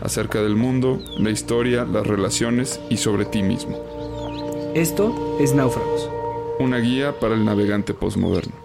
Acerca del mundo, la historia, las relaciones y sobre ti mismo. Esto es Náufragos. Una guía para el navegante postmoderno.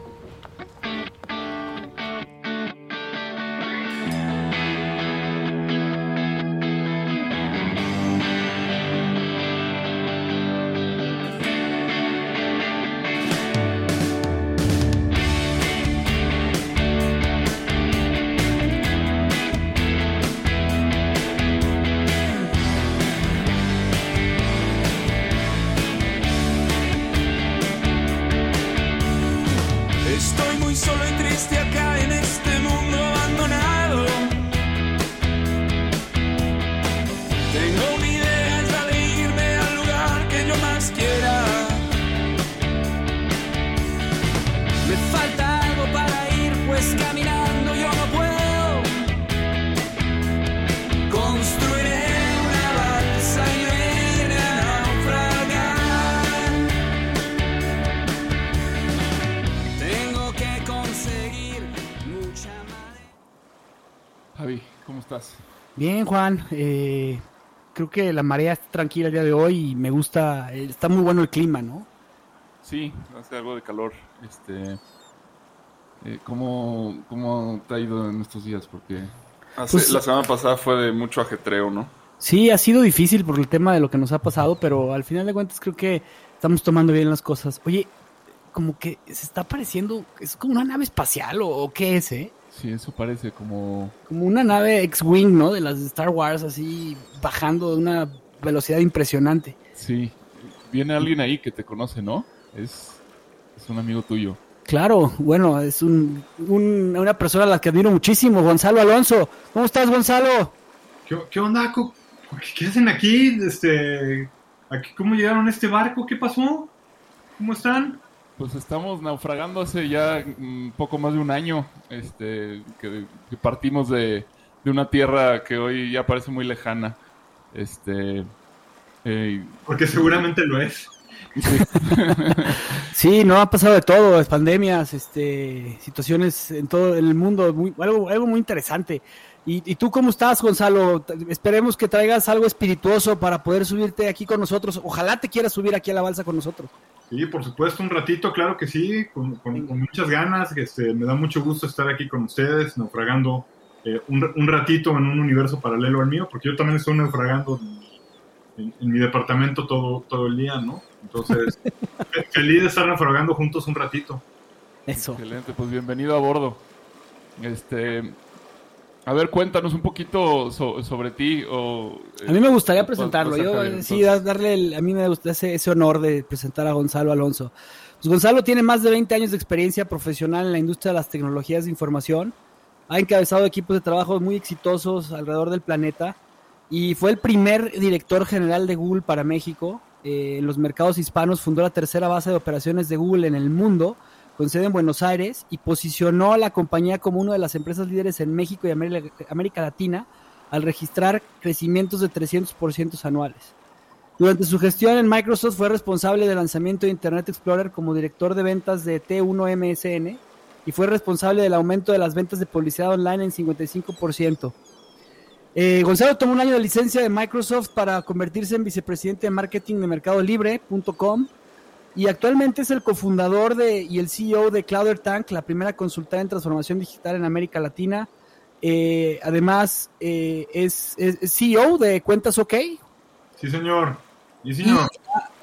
Juan. eh, creo que la marea está tranquila el día de hoy y me gusta. eh, está muy bueno el clima, ¿no? Sí, hace algo de calor. Este, eh, ¿cómo, ¿Cómo te ha ido en estos días? Porque hace- Pues- la semana pasada fue de mucho ajetreo, ¿no? Sí, ha sido difícil por el tema de lo que nos ha pasado, pero al final de cuentas creo que estamos tomando bien las cosas. Oye, como que se está pareciendo, es como una nave espacial o, o qué es, ¿eh? Sí, eso parece como... Como una nave X-Wing, ¿no? De las de Star Wars, así bajando de una velocidad impresionante. Sí, viene alguien ahí que te conoce, ¿no? Es, es un amigo tuyo. Claro, bueno, es un, un- una persona a la que admiro muchísimo, Gonzalo Alonso. ¿Cómo estás, Gonzalo? ¿Qué, qué onda? Co- ¿Qué, qué hacen aquí? Este, aquí, ¿Cómo llegaron a este barco? ¿Qué pasó? ¿Cómo están? Pues estamos naufragando hace ya un poco más de un año, este, que, que partimos de, de una tierra que hoy ya parece muy lejana. Este, eh, Porque seguramente lo es. Sí, no ha pasado de todo, es pandemias, este, situaciones en todo el mundo, muy- algo, algo muy interesante. ¿Y, y tú cómo estás, Gonzalo? Esperemos que traigas algo espirituoso para poder subirte aquí con nosotros. Ojalá te quieras subir aquí a la balsa con nosotros. Sí, por supuesto, un ratito, claro que sí, con, con- con muchas ganas. Este, me da mucho gusto estar aquí con ustedes, naufragando eh, un, un ratito en un universo paralelo al mío, porque yo también estoy naufragando en, en- en mi departamento todo, todo el día, ¿no? Entonces, fe- feliz de estar naufragando juntos un ratito. Eso. Excelente, pues bienvenido a bordo. Este, a ver, cuéntanos un poquito so- sobre ti. O, A mí me gustaría eh, presentarlo. Yo Javier, eh, sí, darle, el- a mí me gusta ese, ese honor de presentar a Gonzalo Alonso. Pues Gonzalo tiene más de 20 años de experiencia profesional en la industria de las tecnologías de información. Ha encabezado equipos de trabajo muy exitosos alrededor del planeta y fue el primer director general de Google para México. Eh, en los mercados hispanos fundó la tercera base de operaciones de Google en el mundo, con sede en Buenos Aires, y posicionó a la compañía como una de las empresas líderes en México y América, Latina al registrar crecimientos de 300% anuales. Durante su gestión en Microsoft fue responsable del lanzamiento de Internet Explorer como director de ventas de T1 MSN y fue responsable del aumento de las ventas de publicidad online en 55%. Eh, Gonzalo tomó un año de licencia de Microsoft para convertirse en vicepresidente de marketing de Mercado Libre.com y actualmente es el cofundador de, y el CEO de Clouder Tank, la primera consultora en transformación digital en América Latina. Eh, además, eh, es, CEO de Cuentas OK. Sí, señor. Sí, señor.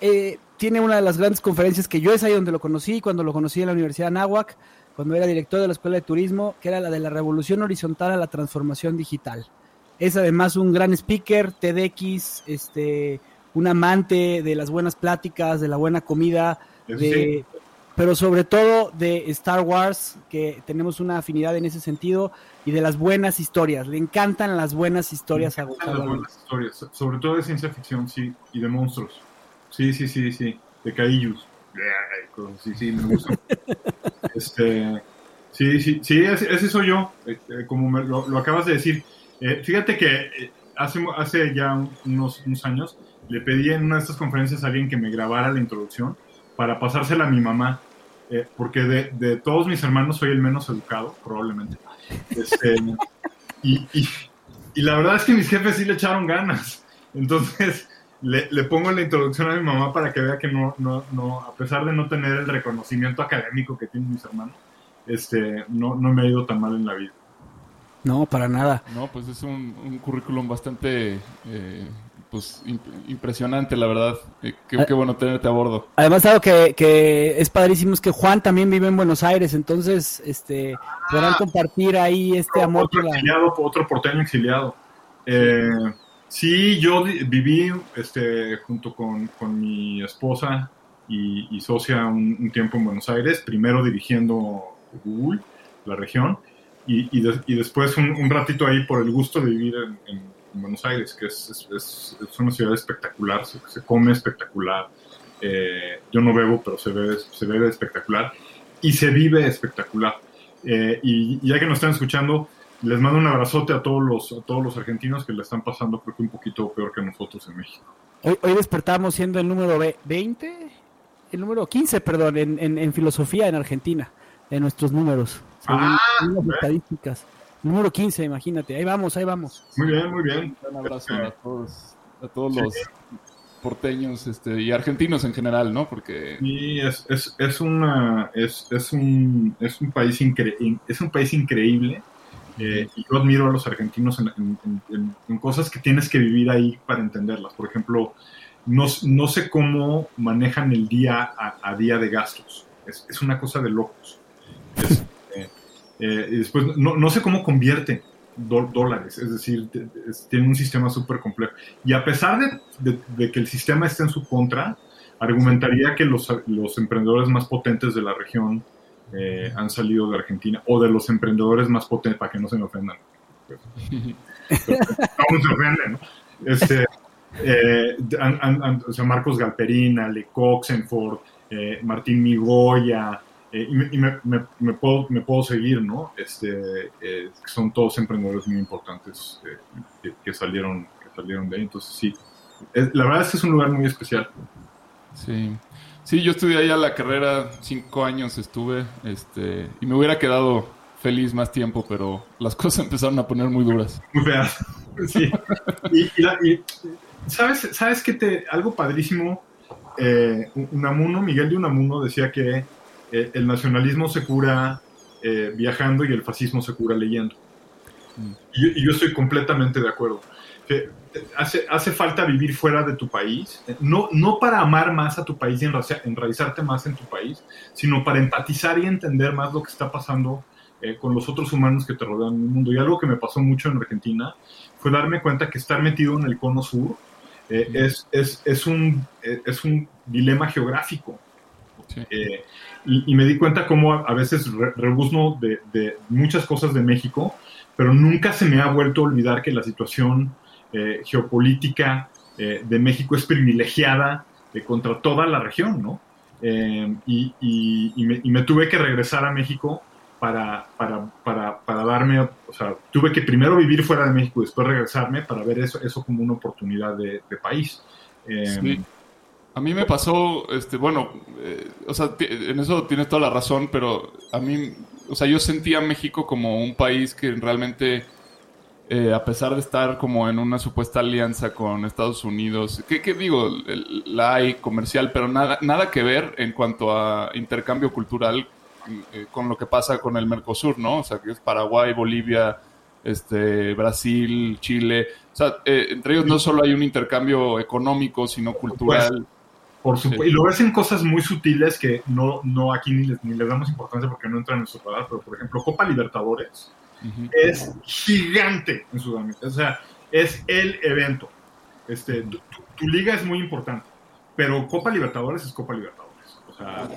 Eh, tiene una de las grandes conferencias que yo es ahí donde lo conocí, cuando lo conocí en la Universidad de Anáhuac, cuando era director de la Escuela de Turismo, que era la de la revolución horizontal a la transformación digital. Es además un gran speaker, TEDx, este, un amante de las buenas pláticas, de la buena comida, de, pero sobre todo de Star Wars, que tenemos una afinidad en ese sentido, y de las buenas historias. Le encantan las buenas historias a Gonzalo. Las buenas historias, sobre todo de ciencia ficción, sí, y de monstruos. Sí, sí, sí, sí, de caillus. Sí, sí, me gusta. este, sí, sí, sí, ese, ese soy yo, este, como me, lo, lo, acabas de decir. Eh, fíjate que eh, hace, hace ya unos, unos años le pedí en una de estas conferencias a alguien que me grabara la introducción para pasársela a mi mamá, eh, porque de, de, todos mis hermanos soy el menos educado, probablemente. Este, y, y, y, la verdad es que mis jefes sí le echaron ganas. Entonces le, le, pongo la introducción a mi mamá para que vea que no, no, no, a pesar de no tener el reconocimiento académico que tienen mis hermanos, este, no, no me ha ido tan mal en la vida. No, para nada. No, pues es un, un currículum bastante eh, pues imp impresionante, la verdad. Eh, qué, qué, bueno tenerte a bordo. Además, algo que, que, es padrísimo es que Juan también vive en Buenos Aires, entonces este ah, podrán compartir ahí este otro, amor. Otro, por la... exiliado, otro porteño exiliado. Eh, sí, yo viví este, junto con, con mi esposa y, y socia un, un, tiempo en Buenos Aires, primero dirigiendo Google, la región, y, y, de, y después un, un, ratito ahí por el gusto de vivir en, en en Buenos Aires, que es, es, es una ciudad espectacular, se, se come espectacular. Eh, yo no bebo, pero se bebe, se bebe espectacular y se vive espectacular. Eh, y, y, ya que nos están escuchando, les mando un abrazote a todos los, a todos los argentinos que le están pasando, creo que un poquito peor que nosotros en México. Hoy, hoy despertamos siendo el número 20, el número 15, perdón, en, en, en filosofía en Argentina, de nuestros números. Ah, las estadísticas. Número 15, imagínate. Ahí vamos, ahí vamos. Muy bien, muy bien. Un abrazo a todos, a todos sí. los porteños este, y argentinos en general, ¿no? Porque... Sí, es, es, es, una, es, es, un, es, un país incre es un país increíble. Eh, y yo admiro a los argentinos en, en, en, en, cosas que tienes que vivir ahí para entenderlas. Por ejemplo, no, no sé cómo manejan el día a, a día de gastos. Es, es, una cosa de locos. Es, eh, y después, no, no, sé cómo convierte dólares, es decir, es, tiene un sistema súper complejo. Y a pesar de, de, de, que el sistema esté en su contra, argumentaría que los, los emprendedores más potentes de la región eh, han salido de Argentina, o de los emprendedores más potentes, para que no se me ofendan. Pues, no se ofenden, ¿no? Este, eh, o sea, Marcos Galperina, Le Coxenford, eh, Martín Migoya, eh, y, me, y me, me, me, puedo, me puedo seguir, ¿no? Este, eh, son todos emprendedores muy importantes eh, que, que, salieron, que salieron de ahí. Entonces, sí, es, la verdad es que es un lugar muy especial. Sí. Sí, yo estudié allá la carrera, cinco años estuve, este, y me hubiera quedado feliz más tiempo, pero las cosas empezaron a poner muy duras. Muy feas. Sí. y, y, la, y, ¿sabes, sabes que te, algo padrísimo? Eh, Unamuno, Miguel de Unamuno decía que eh, el nacionalismo se cura eh, viajando y el fascismo se cura leyendo. Mm. Y, y, yo estoy completamente de acuerdo. Que hace, hace falta vivir fuera de tu país, no, no para amar más a tu país y enraizarte más en tu país, sino para empatizar y entender más lo que está pasando eh, con los otros humanos que te rodean en el mundo. Y algo que me pasó mucho en Argentina fue darme cuenta que estar metido en el cono sur eh, mm. es, es, es, un, es un dilema geográfico. Sí. Eh, y, me di cuenta cómo a, veces re, rebuzno de, de, muchas cosas de México, pero nunca se me ha vuelto a olvidar que la situación eh, geopolítica eh, de México es privilegiada eh, contra toda la región, ¿no? Y, y, me, y, me, tuve que regresar a México para, para, para, para, darme, o sea, tuve que primero vivir fuera de México y después regresarme para ver eso, eso como una oportunidad de, de país. Sí. A mí me pasó, este, bueno, eh, o sea, en eso tienes toda la razón, pero a mí, o sea, yo sentía México como un país que realmente, eh, a pesar de estar como en una supuesta alianza con Estados Unidos, que, que digo, la hay comercial, pero nada, nada que ver en cuanto a intercambio cultural eh, con lo que pasa con el Mercosur, ¿no? O sea, que es Paraguay, Bolivia, este, Brasil, Chile. O sea, entre ellos no solo hay un intercambio económico, sino cultural. Por supuesto. Sí. Y lo ves en cosas muy sutiles que no, no aquí ni les, ni les damos importancia porque no entran en nuestro radar, pero por ejemplo, Copa Libertadores uh -huh. es gigante en Sudamérica. O sea, es el evento. Este, tu, tu, tu, liga es muy importante, pero Copa Libertadores es Copa Libertadores. O sea,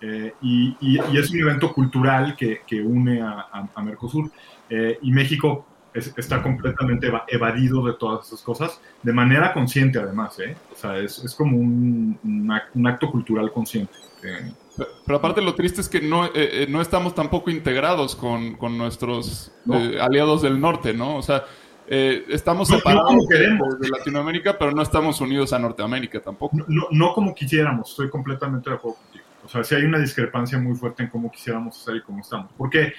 eh, y, y- y es un evento cultural que, que une a, a- a Mercosur. Eh, y México es- está completamente eva- evadido de todas esas cosas, de manera consciente además. ¿eh? O sea, es, es como un, un ac- un acto cultural consciente. Eh, Pero, pero aparte lo triste es que no, eh, eh, no estamos tampoco integrados con, con nuestros No. eh, aliados del norte, ¿no? O sea, eh, estamos No, no separados como de, queremos. de Latinoamérica, pero no estamos unidos a Norteamérica tampoco. no, no- no como quisiéramos, estoy completamente de acuerdo contigo. O sea, sí hay una discrepancia muy fuerte en cómo quisiéramos estar y cómo estamos. Porque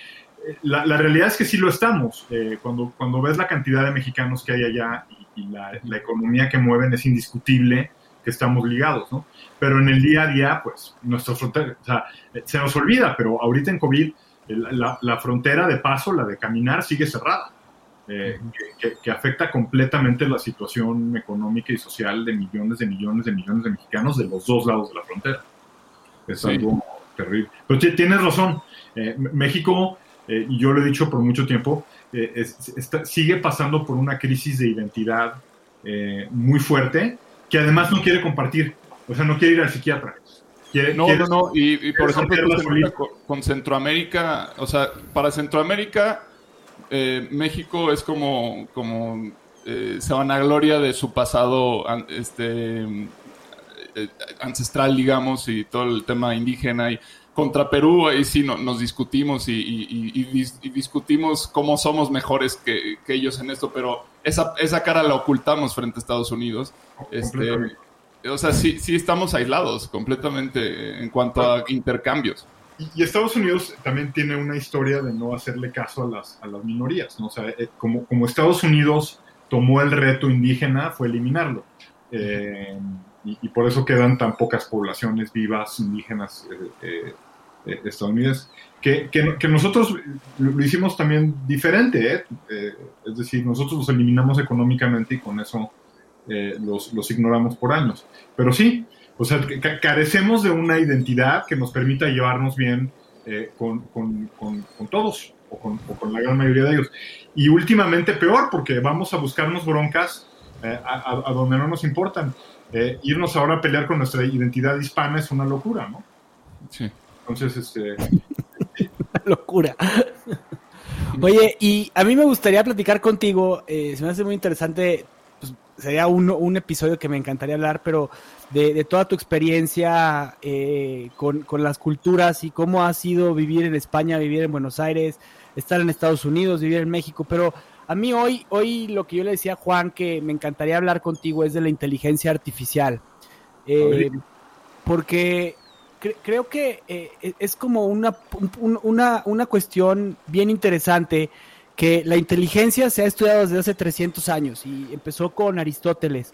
la, la realidad es que sí lo estamos. Eh, cuando, cuando ves la cantidad de mexicanos que hay allá y, y la, la economía que mueven, es indiscutible que estamos ligados, ¿no? Pero en el día a día, pues, nuestra frontera, o sea, eh, se nos olvida, pero ahorita en COVID, el- la, la frontera de paso, la de caminar, sigue cerrada. eh, que, que- que afecta completamente la situación económica y social de millones de millones de millones de mexicanos de los dos lados de la frontera. Es Sí. algo terrible. Pero ti- tienes razón. Eh, México, eh, y yo lo he dicho por mucho tiempo, eh, es- está- sigue pasando por una crisis de identidad eh, muy fuerte que además no quiere compartir. O sea, no quiere ir al psiquiatra. Quiere- No, quiere- no, no. Y, y por ejemplo, con, con Centroamérica, o sea, para Centroamérica, México es como, como eh, se vanagloria de su pasado este, ancestral, digamos, y todo el tema indígena. Y contra Perú, ahí sí no- nos discutimos y, y- y- y dis- y discutimos cómo somos mejores que, que ellos en esto, pero esa, esa cara la ocultamos frente a Estados Unidos. Este, o sea, sí, sí estamos aislados completamente en cuanto a intercambios. Y, Estados Unidos también tiene una historia de no hacerle caso a las, a las minorías, ¿no? O sea, eh, como, como Estados Unidos tomó el reto indígena, fue eliminarlo. Eh, y, y por eso quedan tan pocas poblaciones vivas indígenas eh, eh, eh, estadounidenses. Que, que- nosotros lo, hicimos también diferente, ¿eh? Eh, es decir, nosotros los eliminamos económicamente y con eso eh, los, los ignoramos por años. Pero sí, o sea, ca- carecemos de una identidad que nos permita llevarnos bien con, con- con- todos o con, la gran mayoría de ellos. Y últimamente peor, porque vamos a buscarnos broncas a, donde no nos importan. Irnos ahora a pelear con nuestra identidad hispana es una locura, ¿no? Sí. Entonces, este, locura. Oye, y a mí me gustaría platicar contigo, eh, se me hace muy interesante, pues, sería un, un episodio que me encantaría hablar, pero de, de toda tu experiencia eh, con, con las culturas y cómo ha sido vivir en España, vivir en Buenos Aires, estar en Estados Unidos, vivir en México, pero a mí hoy, hoy lo que yo le decía a Juan que me encantaría hablar contigo es de la inteligencia artificial. Eh, porque cre- creo que eh, e- es como una, un- una, una cuestión bien interesante que la inteligencia se ha estudiado desde hace 300 años y empezó con Aristóteles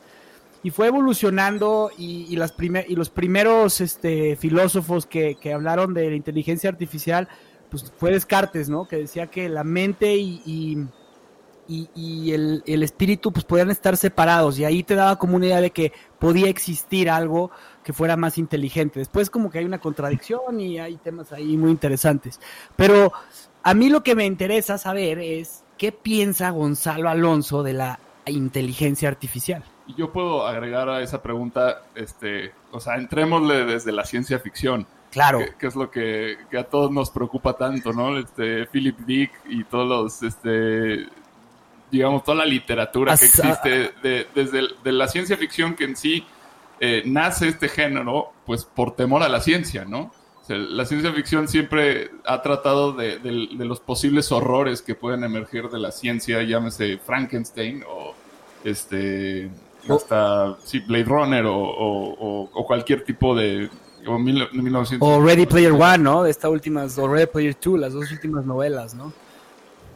y fue evolucionando y, y las primer- y los primeros este, filósofos que, que hablaron de la inteligencia artificial pues fue Descartes, ¿no? Que decía que la mente y, y- y, y el, el espíritu pues podían estar separados y ahí te daba como una idea de que podía existir algo que fuera más inteligente. Después como que hay una contradicción y hay temas ahí muy interesantes. Pero a mí lo que me interesa saber es qué piensa Gonzalo Alonso de la inteligencia artificial. Y yo puedo agregar a esa pregunta, este, o sea, entrémosle desde la ciencia ficción, Claro. que, que es lo que, que a todos nos preocupa tanto, ¿no? Este, Philip Dick y todos los, este, digamos, toda la literatura que existe de, desde de la ciencia ficción que en sí eh, nace este género, pues por temor a la ciencia, ¿no? O sea, la ciencia ficción siempre ha tratado de, de- de los posibles horrores que pueden emerger de la ciencia, llámese Frankenstein o este hasta sí, Blade Runner o, o- cualquier tipo de o mil- 1900 O Ready Player One, ¿no? Estas últimas, o Ready Player Two, las dos últimas novelas, ¿no?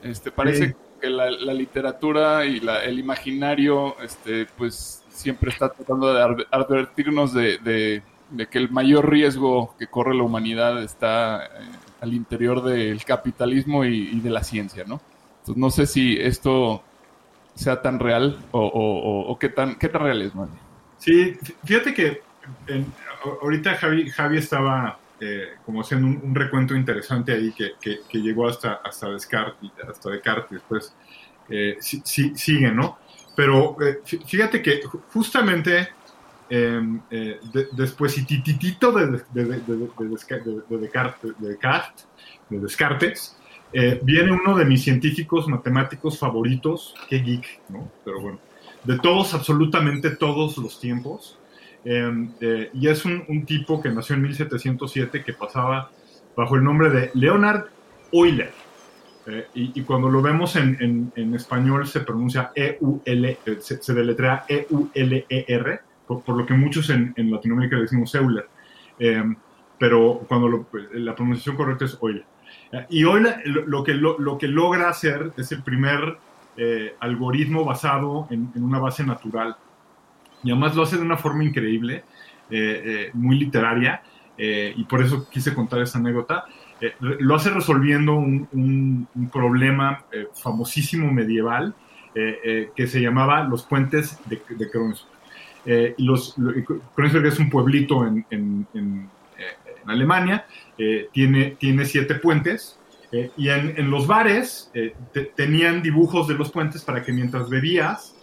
Este, parece Sí. que la, la literatura y la- el imaginario, este, pues siempre está tratando de adver- advertirnos de, de- de que el mayor riesgo que corre la humanidad está eh, al interior del capitalismo y, y de la ciencia, ¿no? Entonces no sé si esto sea tan real o, o- o- o qué tan qué tan real es, man. Sí, fí- fíjate que en- ahorita Javi, Javi estaba eh, como haciendo un, un recuento interesante ahí que, que- que llegó hasta, hasta Descartes, hasta Descartes, después eh, sí- sí- sigue, ¿no? Pero eh, fí- fíjate que ju- justamente eh, eh, de, después y tititito de, de, de, de, de, Descartes, de, Descartes, de Descartes eh, viene uno de mis científicos matemáticos favoritos, qué geek, ¿no? Pero bueno, de todos, absolutamente todos los tiempos. Eh, eh, y es un, un, tipo que nació en 1707 que pasaba bajo el nombre de Leonard Euler. Eh, y, y, cuando lo vemos en, en, en español se pronuncia E-U-L, se, se, deletrea E-U-L-E-R, por, por, lo que muchos en, en Latinoamérica le decimos Euler. pero cuando lo, la pronunciación correcta es Euler. Y hoy lo, lo que, lo, lo, que logra hacer es el primer eh, algoritmo basado en, en, una base natural. Y además lo hace de una forma increíble, eh, eh, muy literaria, y por eso quise contar esa anécdota. Lo hace resolviendo un, problema famosísimo medieval que se llamaba los puentes de, de Kreuzberg es un pueblito en, Alemania, eh, tiene, tiene siete puentes. Eh, y en, los bares eh, te, tenían dibujos de los puentes para que mientras bebías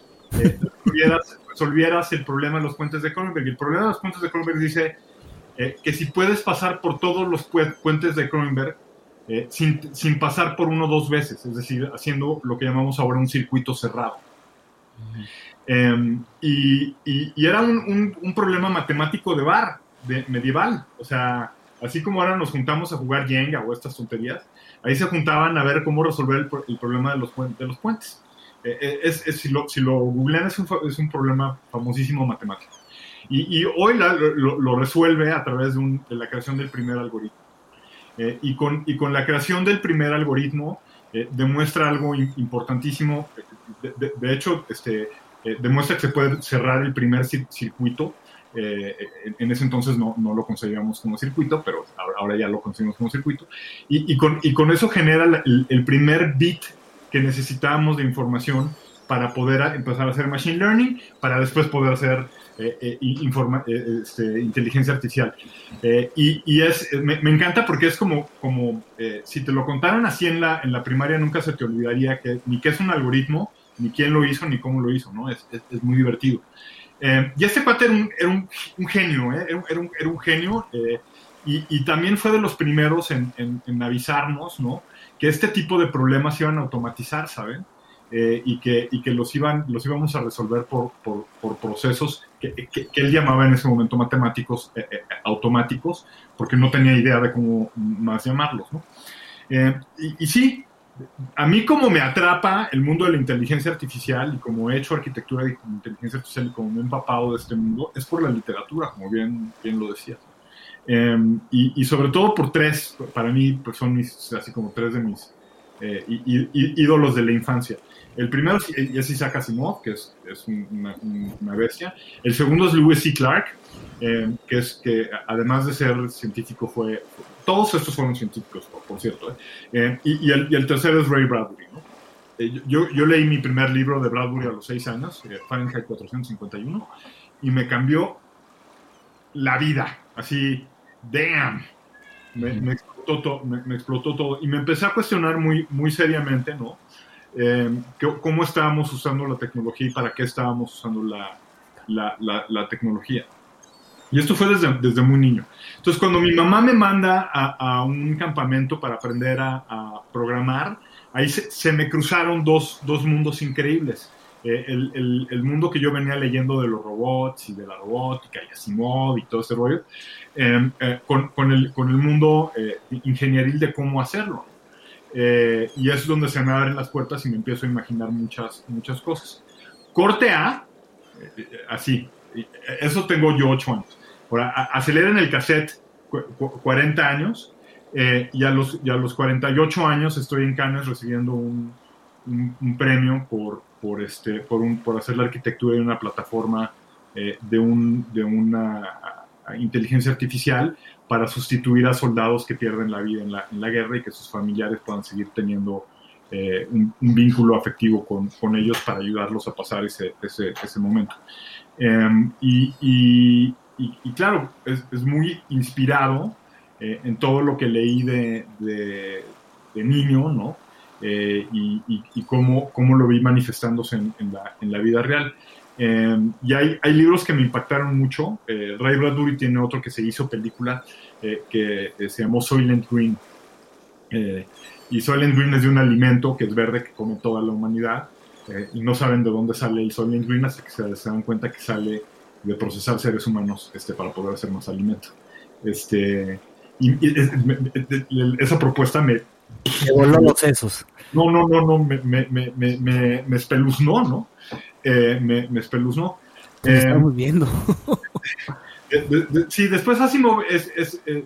resolvieras, el problema de los puentes de Kronenberg. Y el problema de los puentes de Kronenberg dice que si puedes pasar por todos los pu puentes de Kronenberg sin, sin, pasar por uno dos veces, es decir, haciendo lo que llamamos ahora un circuito cerrado. Uh -huh. y, y, y, era un, un, un, problema matemático de bar, de medieval. O sea, así como ahora nos juntamos a jugar Jenga o estas tonterías, ahí se juntaban a ver cómo resolver el, el problema de los, de los puentes. Eh, es, es, si, lo, si lo googlean, es un, es un problema famosísimo matemático. Y, y hoy la, lo, lo, resuelve a través de, un, de, la creación del primer algoritmo. Eh, y, con, y con la creación del primer algoritmo eh, demuestra algo importantísimo. De, de, de hecho, este, eh, demuestra que se puede cerrar el primer circuito eh, en ese entonces no, no, lo conseguíamos como circuito, pero ahora ya lo conseguimos como circuito. Y, y, con, con, eso genera el, el, primer bit que necesitábamos de información para poder empezar a hacer machine learning, para después poder hacer informa, eh, este, inteligencia artificial. Eh, y, y es, me, me, encanta porque es como, como eh, si te lo contaran así en la, en la primaria, nunca se te olvidaría que ni qué es un algoritmo, ni quién lo hizo, ni cómo lo hizo, ¿no? Es, es, es muy divertido. Eh, y este cuate era un, era un, un genio, ¿eh? era, un, era, un, genio eh, y, y, también fue de los primeros en, en, en, avisarnos, ¿no? Que este tipo de problemas iban a automatizar, ¿saben? Eh, y, que, y que los, iban, los íbamos a resolver por, por, por procesos que, que, que, él llamaba en ese momento matemáticos eh, automáticos, porque no tenía idea de cómo más llamarlos, ¿no? y, y sí, a mí como me atrapa el mundo de la inteligencia artificial y como he hecho arquitectura de inteligencia artificial y como me he empapado de este mundo, es por la literatura, como bien, bien lo decías. Eh, y, y, sobre todo por tres, para mí pues son mis, así como tres de mis eh, ídolos de la infancia. El primero es Isaac Asimov, que es, una, bestia. El segundo es Lewis C. Clark, eh, que es que además de ser científico fue, todos estos fueron científicos, por, cierto, eh, y, el, tercero es Ray Bradbury. yo, leí mi primer libro de Bradbury a los seis años, Fahrenheit 451, y me cambió la vida, así, damn, me, me, explotó, to, me, me explotó todo, y me empecé a cuestionar muy, muy seriamente, ¿no? Eh, cómo estábamos usando la tecnología y para qué estábamos usando la, la, la, la tecnología. Y esto fue desde, desde, muy niño. Entonces, cuando mi mamá me manda a, a un campamento para aprender a, a programar, ahí se, se, me cruzaron dos, dos mundos increíbles. Eh, el, el, el, mundo que yo venía leyendo de los robots y de la robótica y Asimov y todo ese rollo, eh, eh, con, con, el, con el mundo eh, ingenieril de cómo hacerlo. Eh, y es donde se me abren las puertas y me empiezo a imaginar muchas, muchas cosas. Corte A, eh, así, eso tengo yo 8 años. Ahora, aceleren el cassette 40 años y, a los, y a los 48 años estoy en Cannes recibiendo un, un, premio por, por, este, por, un, por hacer la arquitectura de una plataforma eh, de, un, de una inteligencia artificial para sustituir a soldados que pierden la vida en la, en la guerra y que sus familiares puedan seguir teniendo eh, un, vínculo afectivo con, con, ellos para ayudarlos a pasar ese, ese, ese momento. Y, y, y, y, claro, es, es muy inspirado eh, en todo lo que leí de, de, de niño, ¿no? Eh, y, cómo, cómo, lo vi manifestándose en, en, la, en la vida real. Eh, y hay, hay, libros que me impactaron mucho. Eh, Ray Bradbury tiene otro que se hizo película eh, que se llamó Soylent Green. y Soylent Green es de un alimento que es verde que come toda la humanidad. y no saben de dónde sale el Soylent Green hasta que se, se dan cuenta que sale de procesar seres humanos este, para poder hacer más alimento. Este, y, esa propuesta me... Me voló los sesos. No, no, no, no, me, me, me, me, me espeluznó, ¿no? Eh, me, me espeluznó. Eh, estamos viendo. sí, después Asimov es, es eh,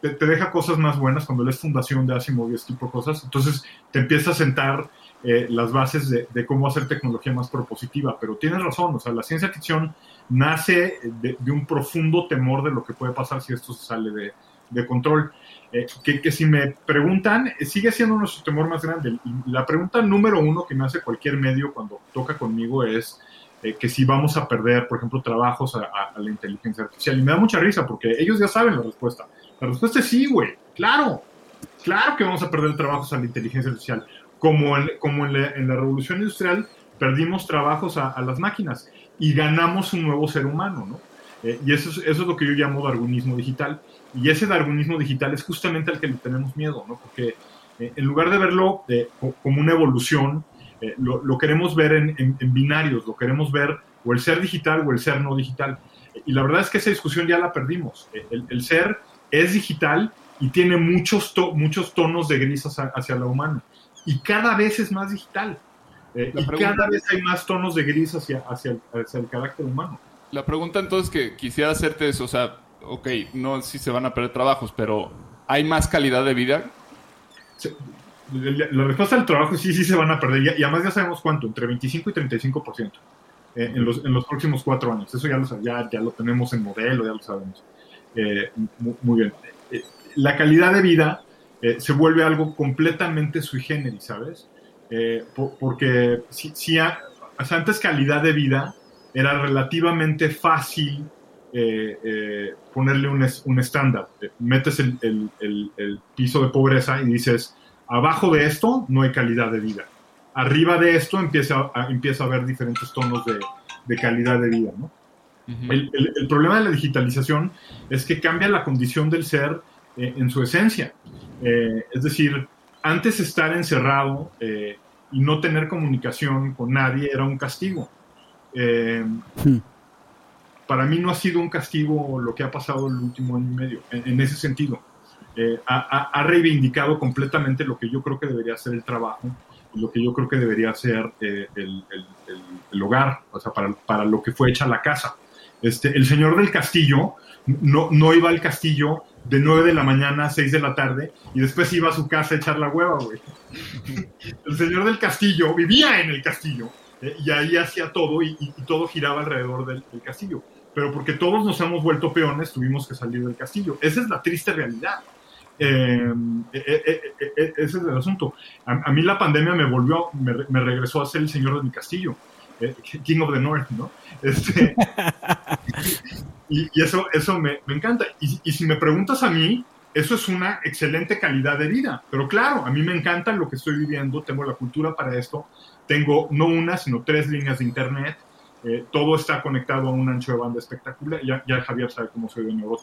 te, deja cosas más buenas cuando lees Fundación de Asimov y este tipo de cosas. Entonces te empieza a sentar eh, las bases de, cómo hacer tecnología más propositiva. Pero tienes razón, o sea, la ciencia ficción nace de, un profundo temor de lo que puede pasar si esto se sale de, de control. Eh, que, que, si me preguntan, eh, sigue siendo nuestro temor más grande. La pregunta número uno que me hace cualquier medio cuando toca conmigo es eh, que si vamos a perder, por ejemplo, trabajos a, a, la inteligencia artificial. Y me da mucha risa porque ellos ya saben la respuesta. La respuesta es sí, güey. Claro. Claro que vamos a perder trabajos a la inteligencia artificial. Como en, como en, la, en la revolución industrial perdimos trabajos a, a, las máquinas y ganamos un nuevo ser humano, ¿no? Eh, y eso es, eso es lo que yo llamo darwinismo digital. Y ese darwinismo digital es justamente al que le tenemos miedo, ¿no? Porque eh, en lugar de verlo eh, como una evolución, eh, lo, lo, queremos ver en, en, en, binarios, lo queremos ver o el ser digital o el ser no digital. Y la verdad es que esa discusión ya la perdimos. El, el ser es digital y tiene muchos, to muchos tonos de gris hacia, hacia, la humana. Y cada vez es más digital. y cada vez hay más tonos de gris hacia, hacia, el, hacia el carácter humano. La pregunta entonces que quisiera hacerte es, o sea, ok, no si se van a perder trabajos, pero ¿hay más calidad de vida? La respuesta al trabajo sí, sí se van a perder. Y además ya sabemos cuánto, entre 25 y 35% eh, en, los, próximos cuatro años. Eso ya lo, ya, ya lo tenemos en modelo, ya lo sabemos. Eh, muy, bien. Eh, la calidad de vida se vuelve algo completamente sui generis, ¿sabes? Por, porque si, antes calidad de vida era relativamente fácil eh, eh, ponerle un, un estándar. Metes el, el, el, el, piso de pobreza y dices, abajo de esto no hay calidad de vida. Arriba de esto empieza a, empieza a haber diferentes tonos de, de calidad de vida. ¿no? Uh -huh. el, problema de la digitalización es que cambia la condición del ser eh, en su esencia. Eh, es decir, antes estar encerrado eh, y no tener comunicación con nadie era un castigo. Hmm para mí no ha sido un castigo lo que ha pasado el último año y medio, en, en ese sentido. Eh, ha, reivindicado completamente lo que yo creo que debería ser el trabajo lo que yo creo que debería ser eh, el, hogar, o sea, para, para, lo que fue hecha la casa. Este, el señor del castillo no, no iba al castillo de 9 de la mañana a 6 de la tarde y después iba a su casa a echar la hueva, güey. El señor del castillo vivía en el castillo eh, y ahí hacía todo y, todo giraba alrededor del castillo pero porque todos nos hemos vuelto peones, tuvimos que salir del castillo. Esa es la triste realidad. Eh, eh, eh, ese es el asunto. A, a, mí la pandemia me volvió, me, me, regresó a ser el señor de mi castillo, King of the North, ¿no? Este, y, y, eso, eso me, me encanta. Y, y, si me preguntas a mí, eso es una excelente calidad de vida. Pero claro, a mí me encanta lo que estoy viviendo, tengo la cultura para esto, tengo no una, sino tres líneas de internet eh, todo está conectado a un ancho de banda espectacular. Ya, ya Javier sabe cómo soy de. ¿no?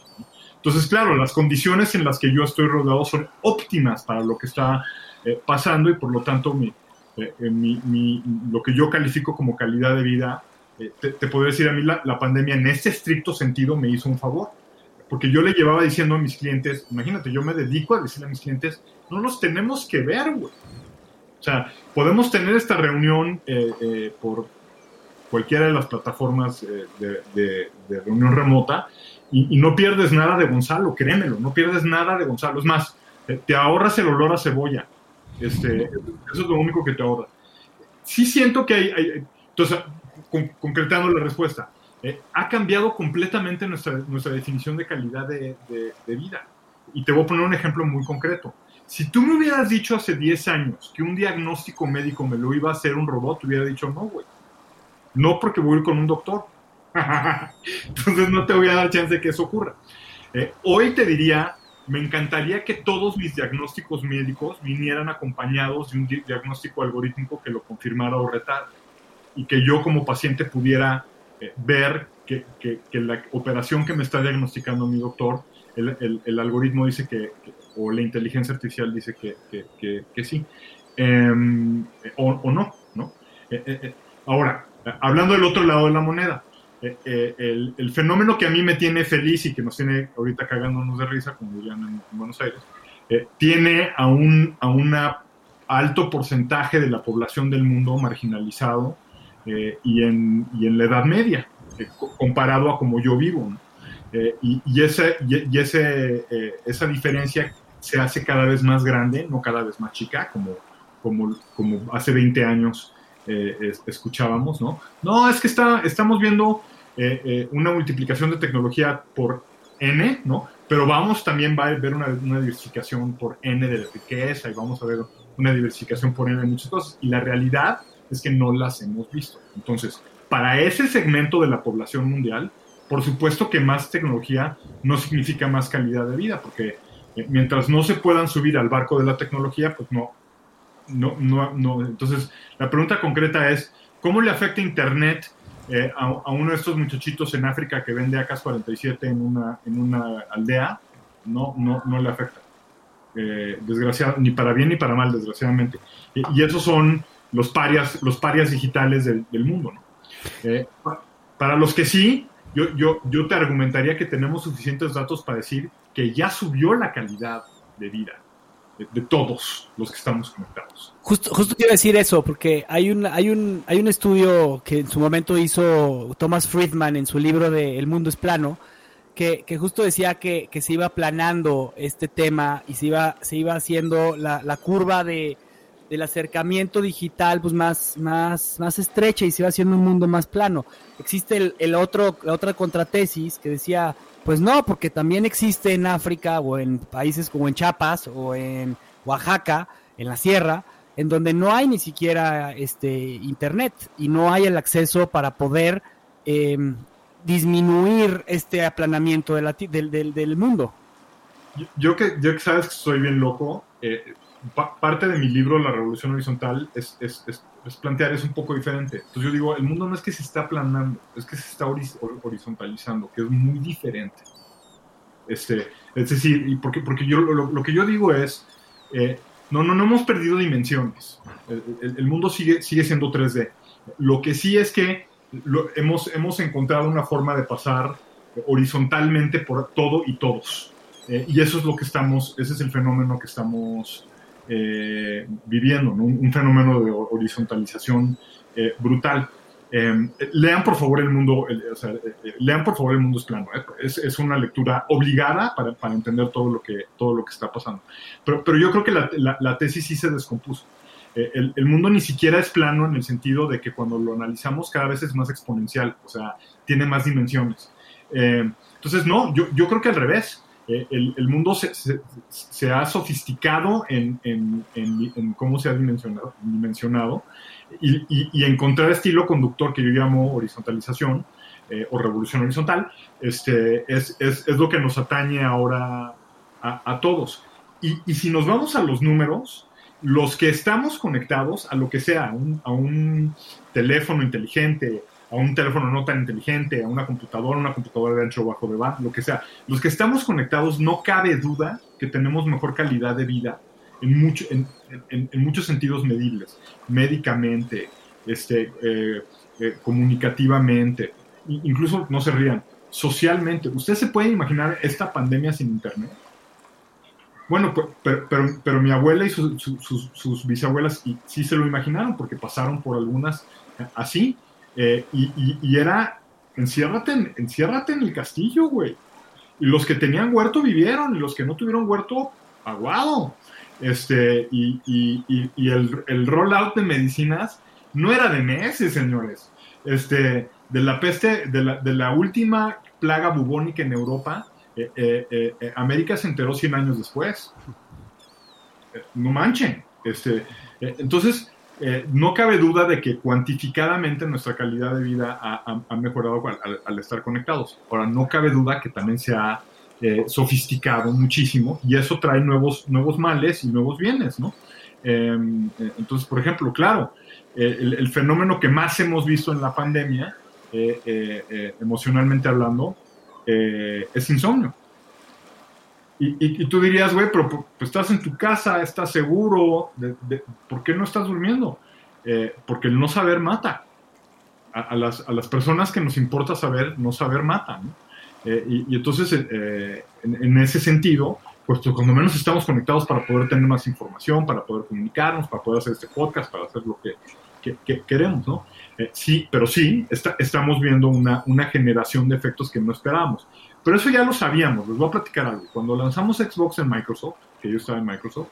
Entonces, claro, las condiciones en las que yo estoy rodeado son óptimas para lo que está eh, pasando y por lo tanto eh, lo que yo califico como calidad de vida, te, te podría decir a mí la, la, pandemia en este estricto sentido me hizo un favor. Porque yo le llevaba diciendo a mis clientes, imagínate, yo me dedico a decirle a mis clientes, no nos tenemos que ver, güey. O sea, podemos tener esta reunión por cualquiera de las plataformas eh, de, de, de, reunión remota y, y, no pierdes nada de Gonzalo, créemelo, no pierdes nada de Gonzalo. Es más, te, te ahorras el olor a cebolla. Este, eso es lo único que te ahorra. Sí siento que hay, hay entonces, con, concretando la respuesta, eh, ha cambiado completamente nuestra, nuestra definición de calidad de, de vida. Y te voy a poner un ejemplo muy concreto. Si tú me hubieras dicho hace 10 años que un diagnóstico médico me lo iba a hacer un robot, te hubiera dicho, no, güey no porque voy a ir con un doctor. Entonces no te voy a dar chance de que eso ocurra. Eh, hoy te diría, me encantaría que todos mis diagnósticos médicos vinieran acompañados de un diagnóstico algorítmico que lo confirmara o retara. y que yo como paciente pudiera eh, ver que, la operación que me está diagnosticando mi doctor, el, algoritmo dice que, o la inteligencia artificial dice que, sí, eh, o, o, no, ¿no? Eh, ahora, hablando del otro lado de la moneda, el, el, fenómeno que a mí me tiene feliz y que nos tiene ahorita cagándonos de risa, como dirían en, en Buenos Aires, tiene a un a una alto porcentaje de la población del mundo marginalizado, eh, y, en, y, en, la Edad Media, eh, comparado a como yo vivo. ¿no? Eh, y, y, ese, y, ese, esa diferencia se hace cada vez más grande, no cada vez más chica, como, como, como hace 20 años es, escuchábamos, ¿no? No, es que está, estamos viendo una multiplicación de tecnología por N, ¿no? Pero vamos también a ver una, una, diversificación por N de riqueza y vamos a ver una diversificación por N de muchas cosas. Y la realidad es que no las hemos visto. Entonces, para ese segmento de la población mundial, por supuesto que más tecnología no significa más calidad de vida, porque eh, mientras no se puedan subir al barco de la tecnología, pues no, no, no, no. Entonces, la pregunta concreta es, ¿cómo le afecta Internet eh, a, uno de estos muchachitos en África que vende AK-47 en una, en una aldea? No, no, no le afecta. Eh, desgraciado, ni para bien ni para mal, desgraciadamente. Y, esos son los parias, los parias digitales del, del mundo. ¿no? Eh, para los que sí, yo, yo, yo te argumentaría que tenemos suficientes datos para decir que ya subió la calidad de vida de, todos los que estamos conectados. Justo, justo quiero decir eso, porque hay un, hay, un, hay un estudio que en su momento hizo Thomas Friedman en su libro de El mundo es plano, que, que justo decía que, que, se iba aplanando este tema y se iba, se iba haciendo la, la curva de, del acercamiento digital pues más, más, más estrecha y se va haciendo un mundo más plano. Existe el, el, otro, la otra contratesis que decía, pues no, porque también existe en África o en países como en Chiapas o en Oaxaca, en la sierra, en donde no hay ni siquiera este internet y no hay el acceso para poder eh, disminuir este aplanamiento de la, del, del, del, mundo. Yo, yo, que, yo que sabes que soy bien loco, eh, parte de mi libro, La Revolución Horizontal, es, es, es, es, plantear es un poco diferente. Entonces yo digo, el mundo no es que se está aplanando, es que se está horizontalizando, que es muy diferente. Este, es decir, y porque, porque yo, lo, lo que yo digo es, eh, no, no, no hemos perdido dimensiones. El, el, el, mundo sigue, sigue siendo 3D. Lo que sí es que lo, hemos, hemos encontrado una forma de pasar horizontalmente por todo y todos. Eh, y eso es lo que estamos, ese es el fenómeno que estamos eh, viviendo, ¿no? un, un, fenómeno de horizontalización eh, brutal. Eh, lean por favor el mundo, o sea, eh, lean por favor el mundo es plano. Es, es, una lectura obligada para, para, entender todo lo que todo lo que está pasando. Pero, pero yo creo que la, la, la tesis sí se descompuso. El, el, mundo ni siquiera es plano en el sentido de que cuando lo analizamos cada vez es más exponencial, o sea, tiene más dimensiones. entonces, no, yo, yo creo que al revés el, el, mundo se, se, ha sofisticado en, cómo se ha dimensionado, dimensionado y, y, y, encontrar estilo conductor que yo llamo horizontalización eh, o revolución horizontal este, es, es, lo que nos atañe ahora a, todos. Y, si nos vamos a los números, los que estamos conectados a lo que sea, un, a un teléfono inteligente, a un teléfono no tan inteligente, a una computadora, una computadora de ancho bajo de banda, lo que sea. Los que estamos conectados, no cabe duda que tenemos mejor calidad de vida en, en, muchos sentidos medibles, médicamente, este, eh, eh, comunicativamente, incluso, no se rían, socialmente. ¿Ustedes se pueden imaginar esta pandemia sin Internet? Bueno, pero, pero, pero mi abuela y su, su, sus, sus bisabuelas sí se lo imaginaron porque pasaron por algunas así eh, y, era, enciérrate en, enciérrate en el castillo, güey. Y los que tenían huerto vivieron, y los que no tuvieron huerto, aguado. Este, y, y, el, el rollout de medicinas no era de meses, señores. Este, de la peste, de la, última plaga bubónica en Europa, eh, eh, América se enteró 100 años después. no manchen. Este, entonces, eh, no cabe duda de que cuantificadamente nuestra calidad de vida ha, mejorado al, estar conectados. Ahora, no cabe duda que también se ha eh, sofisticado muchísimo y eso trae nuevos, nuevos males y nuevos bienes, ¿no? Eh, eh, entonces, por ejemplo, claro, el, el fenómeno que más hemos visto en la pandemia, emocionalmente hablando, es insomnio. Y, y- tú dirías, güey, pero pues, estás en tu casa, estás seguro, de- ¿por qué no estás durmiendo? Eh, porque el no saber mata. A, las, a las personas que nos importa saber, no saber mata. ¿no? Eh, y, entonces, eh, en, ese sentido, pues cuando menos estamos conectados para poder tener más información, para poder comunicarnos, para poder hacer este podcast, para hacer lo que, que- que queremos, ¿no? Eh, sí, pero sí, estamos viendo una, una generación de efectos que no esperábamos. Pero eso ya lo sabíamos, les voy a platicar algo. Cuando lanzamos Xbox en Microsoft, que yo estaba en Microsoft,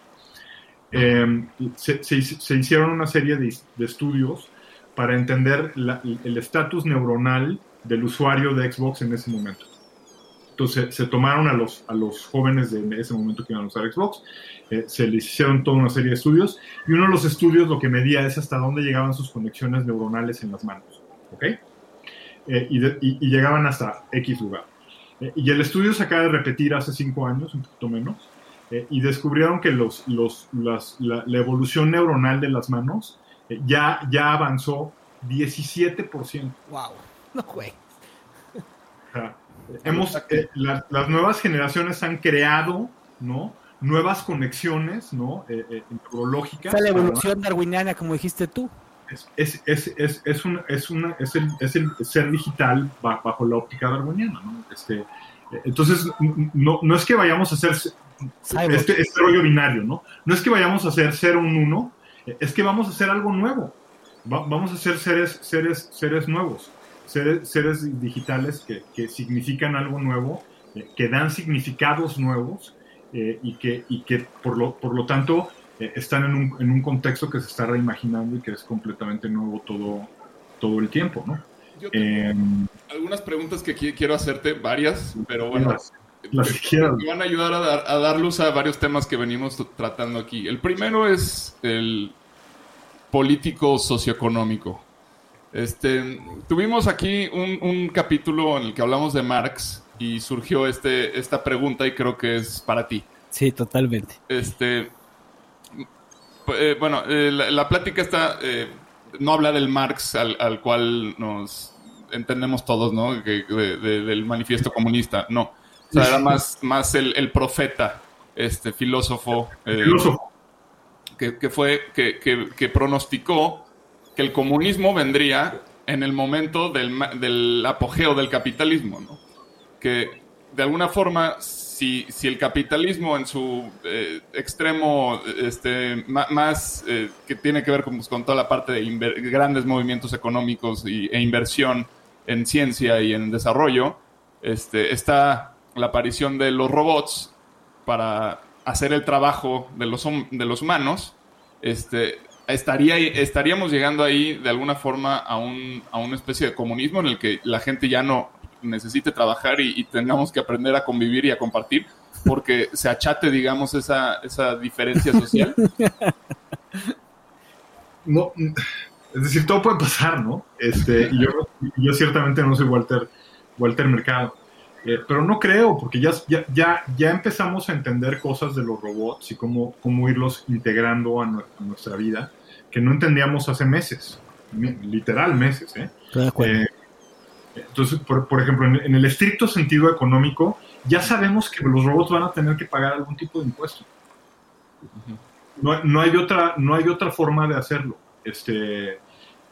eh, se, hicieron una serie de, estudios para entender el estatus neuronal del usuario de Xbox en ese momento. Entonces se tomaron a los, a los jóvenes de ese momento que iban a usar Xbox, eh, se les hicieron toda una serie de estudios y uno de los estudios lo que medía es hasta dónde llegaban sus conexiones neuronales en las manos. ¿Ok? Eh, y llegaban hasta X lugar. Eh, y el estudio se acaba de repetir hace cinco años, un poquito menos, eh, y descubrieron que los, los, las- la, la evolución neuronal de las manos eh, ya, ya avanzó 17%. Wow. No, güey. O sea, hemos, eh, la- las nuevas generaciones han creado, ¿no? Nuevas conexiones, ¿no? Eh, eh, neurológicas. Esa es la evolución darwiniana, como dijiste tú. Es, es, es, es, un- es, una, es, el, es el ser digital ba- bajo la óptica darwiniana, ¿no? Este, entonces, no, no es que vayamos a hacer Cyborg. este, este rollo binario, ¿no? No es que vayamos a hacer ser un uno, es que vamos a hacer algo nuevo. Va- vamos a ser seres, seres, seres nuevos, seres, seres digitales que, que significan algo nuevo, eh, que dan significados nuevos eh, y que, y que por, lo, por lo tanto eh, están en un, en un contexto que se está reimaginando y que es completamente nuevo todo, todo el tiempo, ¿no? Yo tengo Eh, algunas preguntas que qui- quiero hacerte, varias, pero bueno, las, las que quieras. me van a ayudar a dar, a dar luz a varios temas que venimos tratando aquí. El primero es el político socioeconómico. Este, tuvimos aquí un, un capítulo en el que hablamos de Marx y surgió este, esta pregunta y creo que es para ti. Sí, totalmente. Este, eh, bueno, eh, la, la plática está, eh, no habla del Marx al, al cual nos entendemos todos, ¿no? Que- de- de- del manifiesto comunista, no. O sea, era más, más el, el profeta, este filósofo, Filósofo. que, que fue, que, que- que pronosticó que el comunismo vendría en el momento del, del apogeo del capitalismo, ¿no? Que de alguna forma, si, si el capitalismo en su eh, extremo este, más eh, que tiene que ver con, con toda la parte de grandes movimientos económicos y- e inversión en ciencia y en desarrollo, este, está la aparición de los robots para hacer el trabajo de los, de los humanos, este, estaría, estaríamos llegando ahí de alguna forma a, un, a una especie de comunismo en el que la gente ya no necesite trabajar y, y tengamos que aprender a convivir y a compartir porque se achate, digamos, esa, esa diferencia social. no, es decir, todo puede pasar, ¿no? Este, y yo, yo ciertamente no soy Walter, Walter Mercado, Eh, pero no creo, porque ya, ya, ya, ya empezamos a entender cosas de los robots y cómo, cómo irlos integrando a, nue- a nuestra vida que no entendíamos hace meses, me- literal meses, ¿eh? Estoy de acuerdo. Eh, entonces, por, por ejemplo, en, en el estricto sentido económico, ya sabemos que los robots van a tener que pagar algún tipo de impuesto. No, no hay, otra, no hay otra forma de hacerlo. Este,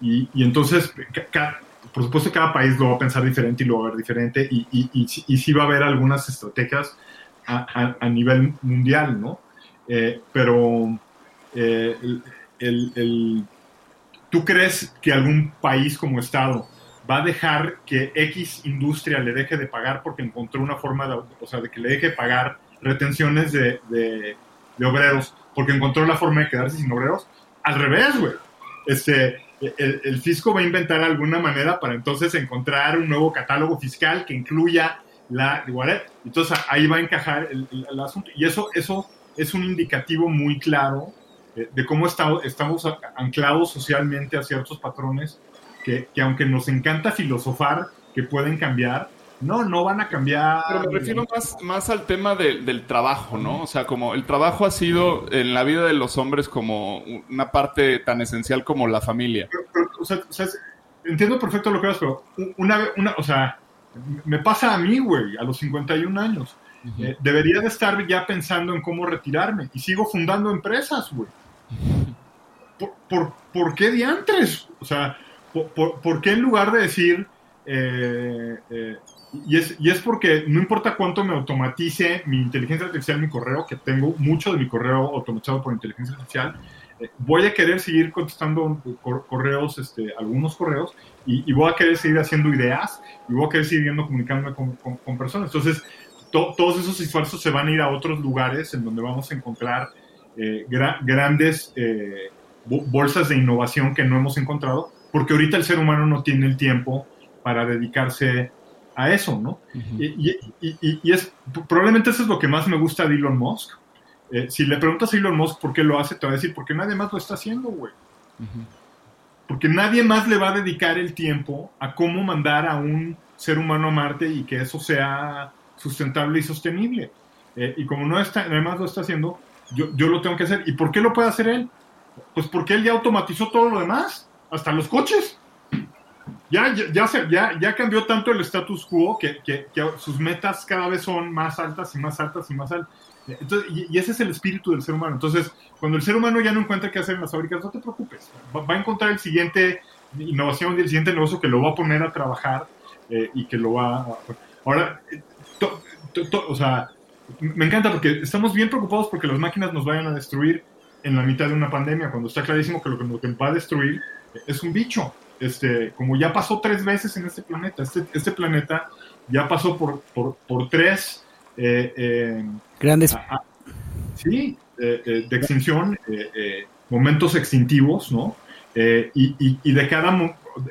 y, y entonces, ca- por supuesto, cada país lo va a pensar diferente y lo va a ver diferente, y, y, y, sí- y sí va a haber algunas estrategias a, a- a nivel mundial, ¿no? Eh, pero eh, el- el- el- ¿tú crees que algún país como Estado va a dejar que X industria le deje de pagar porque encontró una forma de, o sea, de que le deje de pagar retenciones de, de- obreros porque encontró la forma de quedarse sin obreros? Al revés, güey. Este, el, el fisco va a inventar alguna manera para entonces encontrar un nuevo catálogo fiscal que incluya la igualdad. Entonces ahí va a encajar el, asunto. Y eso, eso es un indicativo muy claro de, de cómo estamos anclados socialmente a ciertos patrones que, que aunque nos encanta filosofar que pueden cambiar, no, no van a cambiar. Pero me refiero más, más al tema de- del trabajo, ¿no? O sea, como el trabajo ha sido en la vida de los hombres como una parte tan esencial como la familia. Pero- pero, o sea, o sea, es- entiendo perfecto lo que vas, pero una vez, una, o sea, me pasa a mí, güey, a los 51 años. Eh, debería de estar ya pensando en cómo retirarme y sigo fundando empresas, güey. ¿Por, por, por qué diantres? O sea, ¿por, qué en lugar de decir... eh, eh, y, es, porque no importa cuánto me automatice mi inteligencia artificial, mi correo, que tengo mucho de mi correo automatizado por inteligencia artificial, eh, voy a querer seguir contestando cor- correos, este, algunos correos, y, voy a querer seguir haciendo ideas, y voy a querer seguir viendo, comunicándome con, personas. Entonces, to- todos esos esfuerzos se van a ir a otros lugares en donde vamos a encontrar eh, gra- grandes eh, bo- bolsas de innovación que no hemos encontrado, porque ahorita el ser humano no tiene el tiempo para dedicarse a eso, ¿no? Y, y- y- y- y es, probablemente eso es lo que más me gusta de Elon Musk. Eh, si le preguntas a Elon Musk por qué lo hace, te va a decir, porque nadie más lo está haciendo, güey. Porque nadie más le va a dedicar el tiempo a cómo mandar a un ser humano a Marte y que eso sea sustentable y sostenible. Eh, y como no está, nadie más lo está haciendo, yo, yo lo tengo que hacer. ¿Y por qué lo puede hacer él? Pues porque él ya automatizó todo lo demás, hasta los coches. Ya, ya, ya, se- ya, cambió tanto el status quo que, sus metas cada vez son más altas y más altas y más altas. Y, ese es el espíritu del ser humano. Entonces, cuando el ser humano ya no encuentra qué hacer en las fábricas, no te preocupes. Va, va a encontrar el siguiente innovación y el siguiente negocio que lo va a poner a trabajar eh, y que lo va a... Ahora, o sea, me encanta porque estamos bien preocupados porque las máquinas nos vayan a destruir en la mitad de una pandemia, cuando está clarísimo que lo que va a destruir es un bicho. Este, como ya pasó tres veces en este planeta, este, este planeta ya pasó por, por, por tres eh, eh, Grandes. a- a- sí, eh, de extinción, momentos extintivos, ¿no? Y, y- y de cada...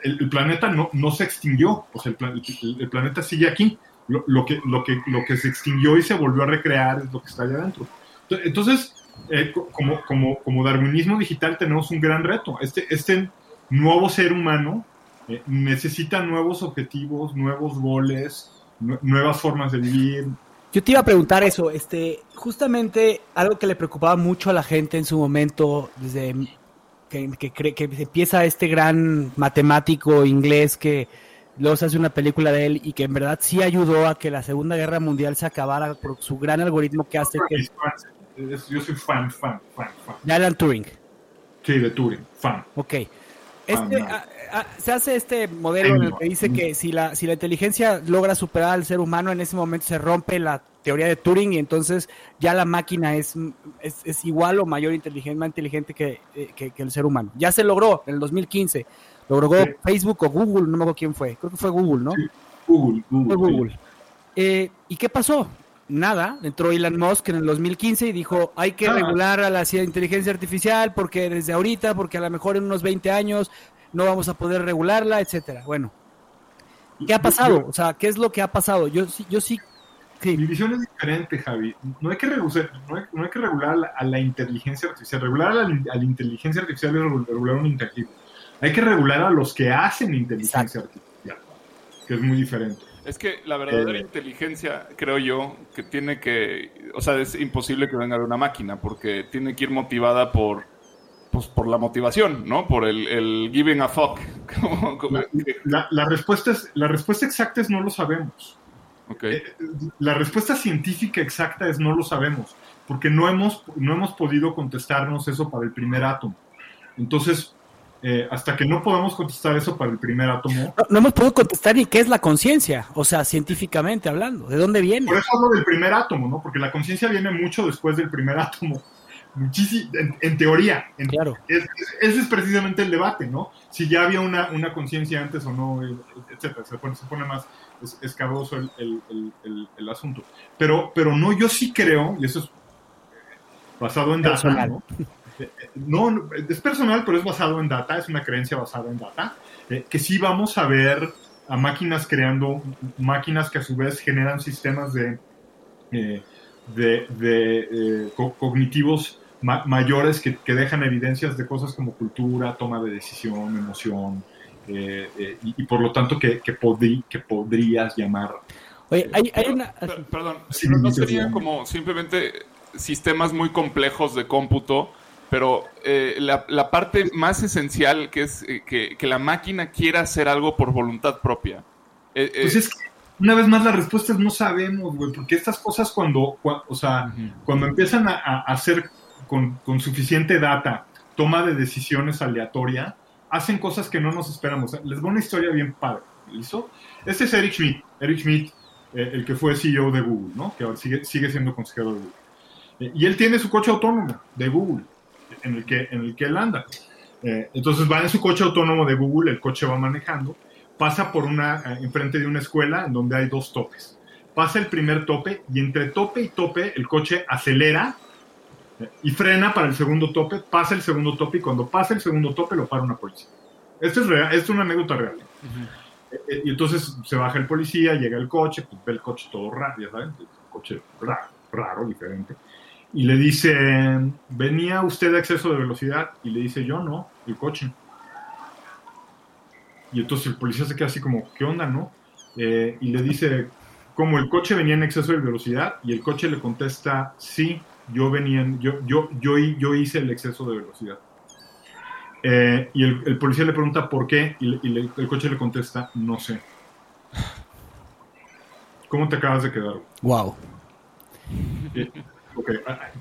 El, el planeta no, no se extinguió, o sea, el, el- el planeta sigue aquí. Lo, lo que, lo, que, lo que se extinguió y se volvió a recrear es lo que está allá adentro. Ento- Entonces, co- como, como, como darwinismo digital tenemos un gran reto. Este, este nuevo ser humano eh, necesita nuevos objetivos, nuevos goles, nue- nuevas formas de vivir, Yo te iba a preguntar eso, este, justamente algo que le preocupaba mucho a la gente en su momento, desde que, que, cree- que empieza este gran matemático inglés que luego se hace una película de él y que en verdad sí ayudó a que la Segunda Guerra Mundial se acabara por su gran algoritmo que hace que Yo soy fan, fan, fan, fan. de Alan Turing. Sí, de Turing, fan. Ok. Este, no. a- a- se hace este modelo en el que dice que si la, si la inteligencia logra superar al ser humano, en ese momento se rompe la teoría de Turing y entonces ya la máquina es, es, es igual o mayor inteligente, más inteligente que, eh, que- que el ser humano. Ya se logró en el 2015. Lo logró Sí. Facebook o Google, no me acuerdo quién fue. Creo que fue Google, ¿no? Sí. Google, Google. Fue sí. Google. Eh, ¿Y qué pasó? Nada, entró Elon Musk en el 2015 y dijo, hay que Nada. regular a la ci- inteligencia artificial porque desde ahorita, porque a lo mejor en unos 20 años no vamos a poder regularla, etcétera. Bueno, ¿qué ha pasado? O sea, ¿qué es lo que ha pasado? Yo sí, yo sí, sí. Mi visión es diferente, Javi. No hay que regular, no hay, no hay que regular a la, inteligencia artificial. Regular a la, a la inteligencia artificial es regu- regular un intangible. Hay que regular a los que hacen inteligencia artificial, que es muy diferente. Es que la verdadera Eh. inteligencia, creo yo, que tiene que, o sea, es imposible que venga de una máquina, porque tiene que ir motivada por, pues, por la motivación, ¿no? Por el, el giving a fuck. La, la- respuesta es, la respuesta exacta es no lo sabemos. ok. Eh, La respuesta científica exacta es no lo sabemos, porque no hemos, no hemos podido contestarnos eso para el primer átomo. Entonces, eh, hasta que no podamos contestar eso para el primer átomo, No, no hemos podido contestar ni qué es la conciencia, o sea, científicamente hablando, ¿de dónde viene? por eso hablo del primer átomo, ¿no? Porque la conciencia viene mucho después del primer átomo. Muchísimo, en, en teoría. En- Claro. es- es- ese es precisamente el debate, ¿no? Si ya había una, una conciencia antes o no, eh, etcétera. Se pone, se pone más es- escabroso el, el- el- el- el asunto. Pero, pero no, yo sí creo, y eso es basado en Personal. ¿no? No, es personal, pero es basado en data, es una creencia basada en data, eh, que sí vamos a ver a máquinas creando máquinas que a su vez generan sistemas de, eh, de, de, eh, co- cognitivos ma- mayores que, que dejan evidencias de cosas como cultura, toma de decisión, emoción, eh, eh, y, y por lo tanto que, que, podrí- que podrías llamar. Oye, hay, una... per- perdón, no serían sí. como simplemente sistemas muy complejos de cómputo, pero eh, la, la parte más esencial que es eh, que, que la máquina quiera hacer algo por voluntad propia. Eh, eh, Pues es que, una vez más, la respuesta es no sabemos, güey, porque estas cosas cuando, cua- o sea, ujú. cuando empiezan a, a hacer con, con suficiente data toma de decisiones aleatoria, hacen cosas que no nos esperamos. Les voy a una historia bien padre, ¿listo? Este es Eric Schmidt, Eric Schmidt, eh, el que fue CEO de Google, ¿no? Que ahora sigue, sigue siendo consejero de Google. Eh, y él tiene su coche autónomo de Google, en el que, en el que él anda. Eh, entonces va en su coche autónomo de Google, el coche va manejando, pasa por una, eh, enfrente de una escuela en donde hay dos topes. Pasa el primer tope y entre tope y tope el coche acelera eh, y frena para el segundo tope, pasa el segundo tope y cuando pasa el segundo tope lo para una policía. Esto es, real, esto es una anécdota real. Eh, eh, Y entonces se baja el policía, llega el coche, pues ve el coche todo raro, ya saben, el coche raro, raro, diferente. Y le dice, ¿venía usted a exceso de velocidad? Y le dice, yo no, el coche. Y entonces el policía se queda así como, ¿qué onda, no? Eh, y le dice, como el coche venía en exceso de velocidad, y el coche le contesta, sí, yo venía, en- yo, yo, yo, yo hice el exceso de velocidad. Eh, y el, el policía le pregunta por qué, y, le- y le- el coche le contesta, no sé. ¿Cómo te acabas de quedar? Wow. Ok,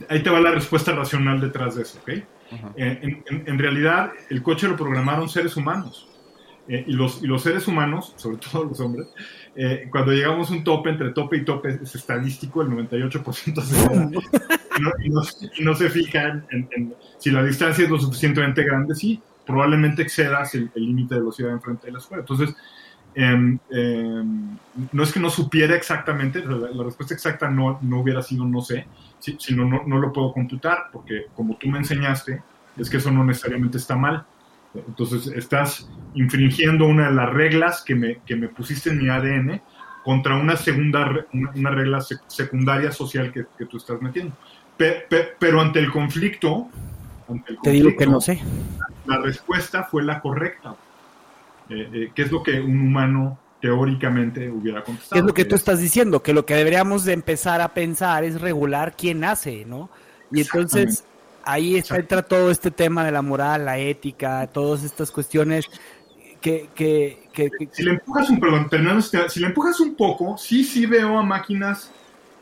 ahí te va la respuesta racional detrás de eso, ¿ok? Ajá. Eh, en, en- en realidad, el coche lo programaron seres humanos. Eh, y, los, y los seres humanos, sobre todo los hombres, eh, cuando llegamos a un tope, entre tope y tope, es estadístico, el 98% acelera. y, no, y no- y no se fijan en, en si la distancia es lo suficientemente grande, sí, probablemente excedas el límite de velocidad enfrente de la escuela. Entonces, em, em, no es que no supiera exactamente, la, la respuesta exacta no, no hubiera sido no sé, si- sino no, no lo puedo computar, porque como tú me enseñaste, es que eso no necesariamente está mal. Entonces, estás infringiendo una de las reglas que me, que me pusiste en mi ADN contra una segunda una, regla sec- secundaria social que, que tú estás metiendo. Pe- pe- pero ante el conflicto, ante el Te digo que conflicto, no sé. la respuesta fue la correcta. Eh, eh, ¿Qué es lo que un humano teóricamente hubiera contestado? ¿Qué es lo que tú es- estás diciendo? Que lo que deberíamos de empezar a pensar es regular quién hace, ¿no? Y entonces ahí está, entra todo este tema de la moral, la ética, todas estas cuestiones que... que, que- que- Si le empujas un, perdón, este- si le empujas un poco, sí, sí veo a máquinas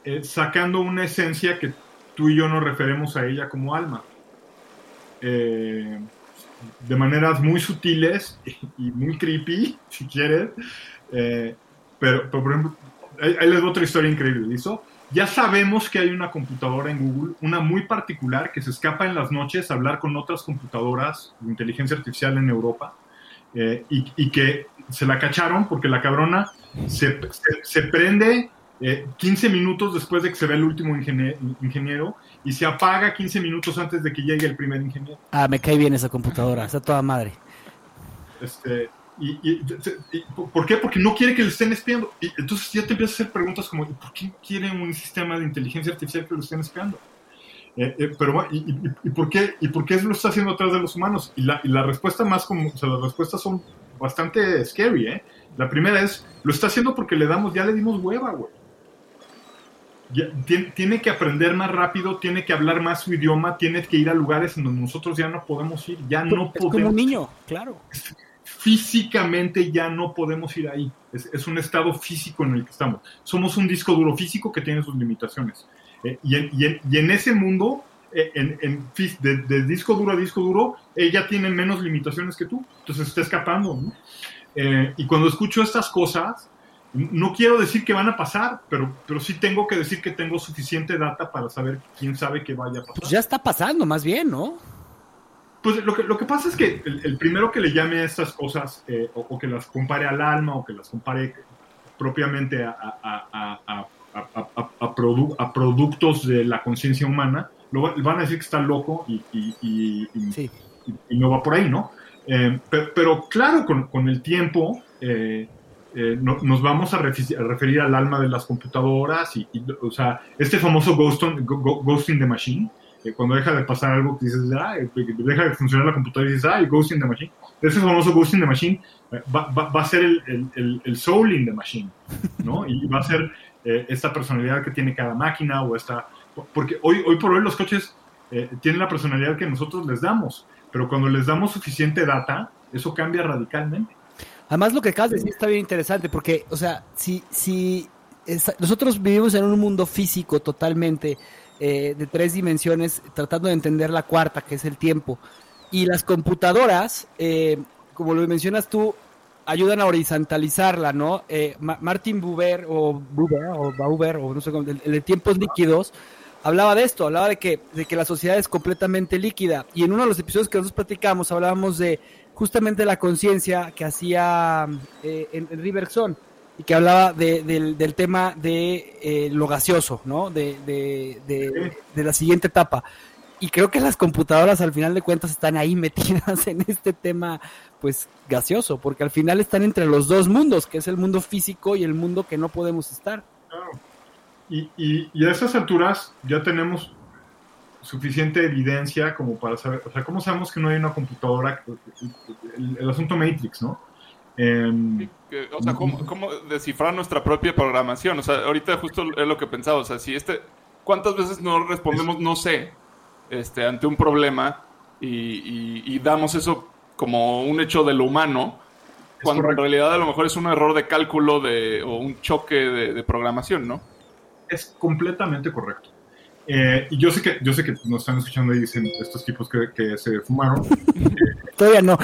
eh, sacando una esencia que tú y yo nos referemos a ella como alma. Eh, de maneras muy sutiles y muy creepy, si quieres. Eh, pero, por ejemplo, ahí, ahí les doy otra historia increíble, ¿listo? Ya sabemos que hay una computadora en Google, una muy particular, que se escapa en las noches a hablar con otras computadoras de inteligencia artificial en Europa eh, y, que se la cacharon porque la cabrona se, se- prende eh, 15 minutos después de que se ve el último ingenie- ingeniero y se apaga 15 minutos antes de que llegue el primer ingeniero. Ah, me cae bien esa computadora, está toda madre. Este, y, y- y- ¿Por qué? Porque no quiere que le estén espiando. Y entonces ya te empiezas a hacer preguntas como, ¿y ¿por qué quiere un sistema de inteligencia artificial que lo estén espiando? Eh, eh, pero, y, y- por qué, ¿y por qué lo está haciendo atrás de los humanos? Y la, y la respuesta más como, o sea, las respuestas son bastante scary, ¿eh? La primera es, lo está haciendo porque le damos, ya le dimos hueva, güey. Tiene, que aprender más rápido, tiene que hablar más su idioma, tiene que ir a lugares en donde nosotros ya no podemos ir, ya no es como podemos un niño, claro. físicamente ya no podemos ir ahí. Es, es un estado físico en el que estamos. Somos un disco duro físico que tiene sus limitaciones. Eh, y, en, y en- y en ese mundo, eh, en, de, de disco duro a disco duro, ella tiene menos limitaciones que tú. Entonces está escapando. ¿no? Eh, y cuando escucho estas cosas, no quiero decir que van a pasar, pero, pero sí tengo que decir que tengo suficiente data para saber quién sabe que vaya a pasar. Pues ya está pasando, más bien, ¿no? Pues lo que, lo que pasa es que el, el primero que le llame a estas cosas, eh, o, o que las compare al alma, o que las compare propiamente a, a- a- a- a- a- a- a produ- a productos de la conciencia humana, lo va- van a decir que está loco y, y- y- Sí. no va por ahí, ¿no? Eh, pe- pero, claro, con, con el tiempo eh, eh, no- nos vamos a, refi- a referir al alma de las computadoras y, o sea, este famoso ghost on- go- go- Ghost the Machine, eh, cuando deja de pasar algo que dices, ah, eh, deja de funcionar la computadora y dices, ah, Ghost in the Machine. Ese famoso Ghost in the Machine eh, va, va- a ser el, el- el- soul in the machine, ¿no? Y va a ser esta personalidad que tiene cada máquina o esta... Porque hoy, hoy por hoy los coches tienen la personalidad que nosotros les damos, pero cuando les damos suficiente data, eso cambia radicalmente. Además, lo que acabas de decir está bien interesante, porque, o sea, si, si es- nosotros vivimos en un mundo físico totalmente eh, de tres dimensiones, tratando de entender la cuarta, que es el tiempo, y las computadoras, eh, como lo mencionas tú, ayudan a horizontalizarla, ¿no? Eh, Ma- Martin Buber, o Buber, o Bauber, o no sé cómo, el, el de tiempos líquidos, hablaba de esto, hablaba de que, de que la sociedad es completamente líquida. Y en uno de los episodios que nosotros platicamos, hablábamos de justamente la conciencia que hacía eh, en, en Riverson y que hablaba de- del, del tema de eh, lo gaseoso, ¿no? De, de, de- de la siguiente etapa. Y creo que las computadoras al final de cuentas están ahí metidas en este tema, pues gaseoso, porque al final están entre los dos mundos, que es el mundo físico y el mundo que no podemos estar. Claro. Y, y, y a esas alturas ya tenemos suficiente evidencia como para saber, o sea, ¿cómo sabemos que no hay una computadora? El, el asunto Matrix, ¿no? Em, O sea, ¿cómo, cómo descifrar nuestra propia programación? O sea, ahorita justo es lo que pensaba. O sea, si este. ¿Cuántas veces no respondemos no sé este, ante un problema y, y- y damos eso como un hecho de lo humano? Cuando en realidad a lo mejor es un error de cálculo de, o un choque de, de programación, ¿no? es completamente correcto. Eh, y yo sé que yo sé que nos están escuchando y dicen estos tipos que, que se fumaron. Todavía no.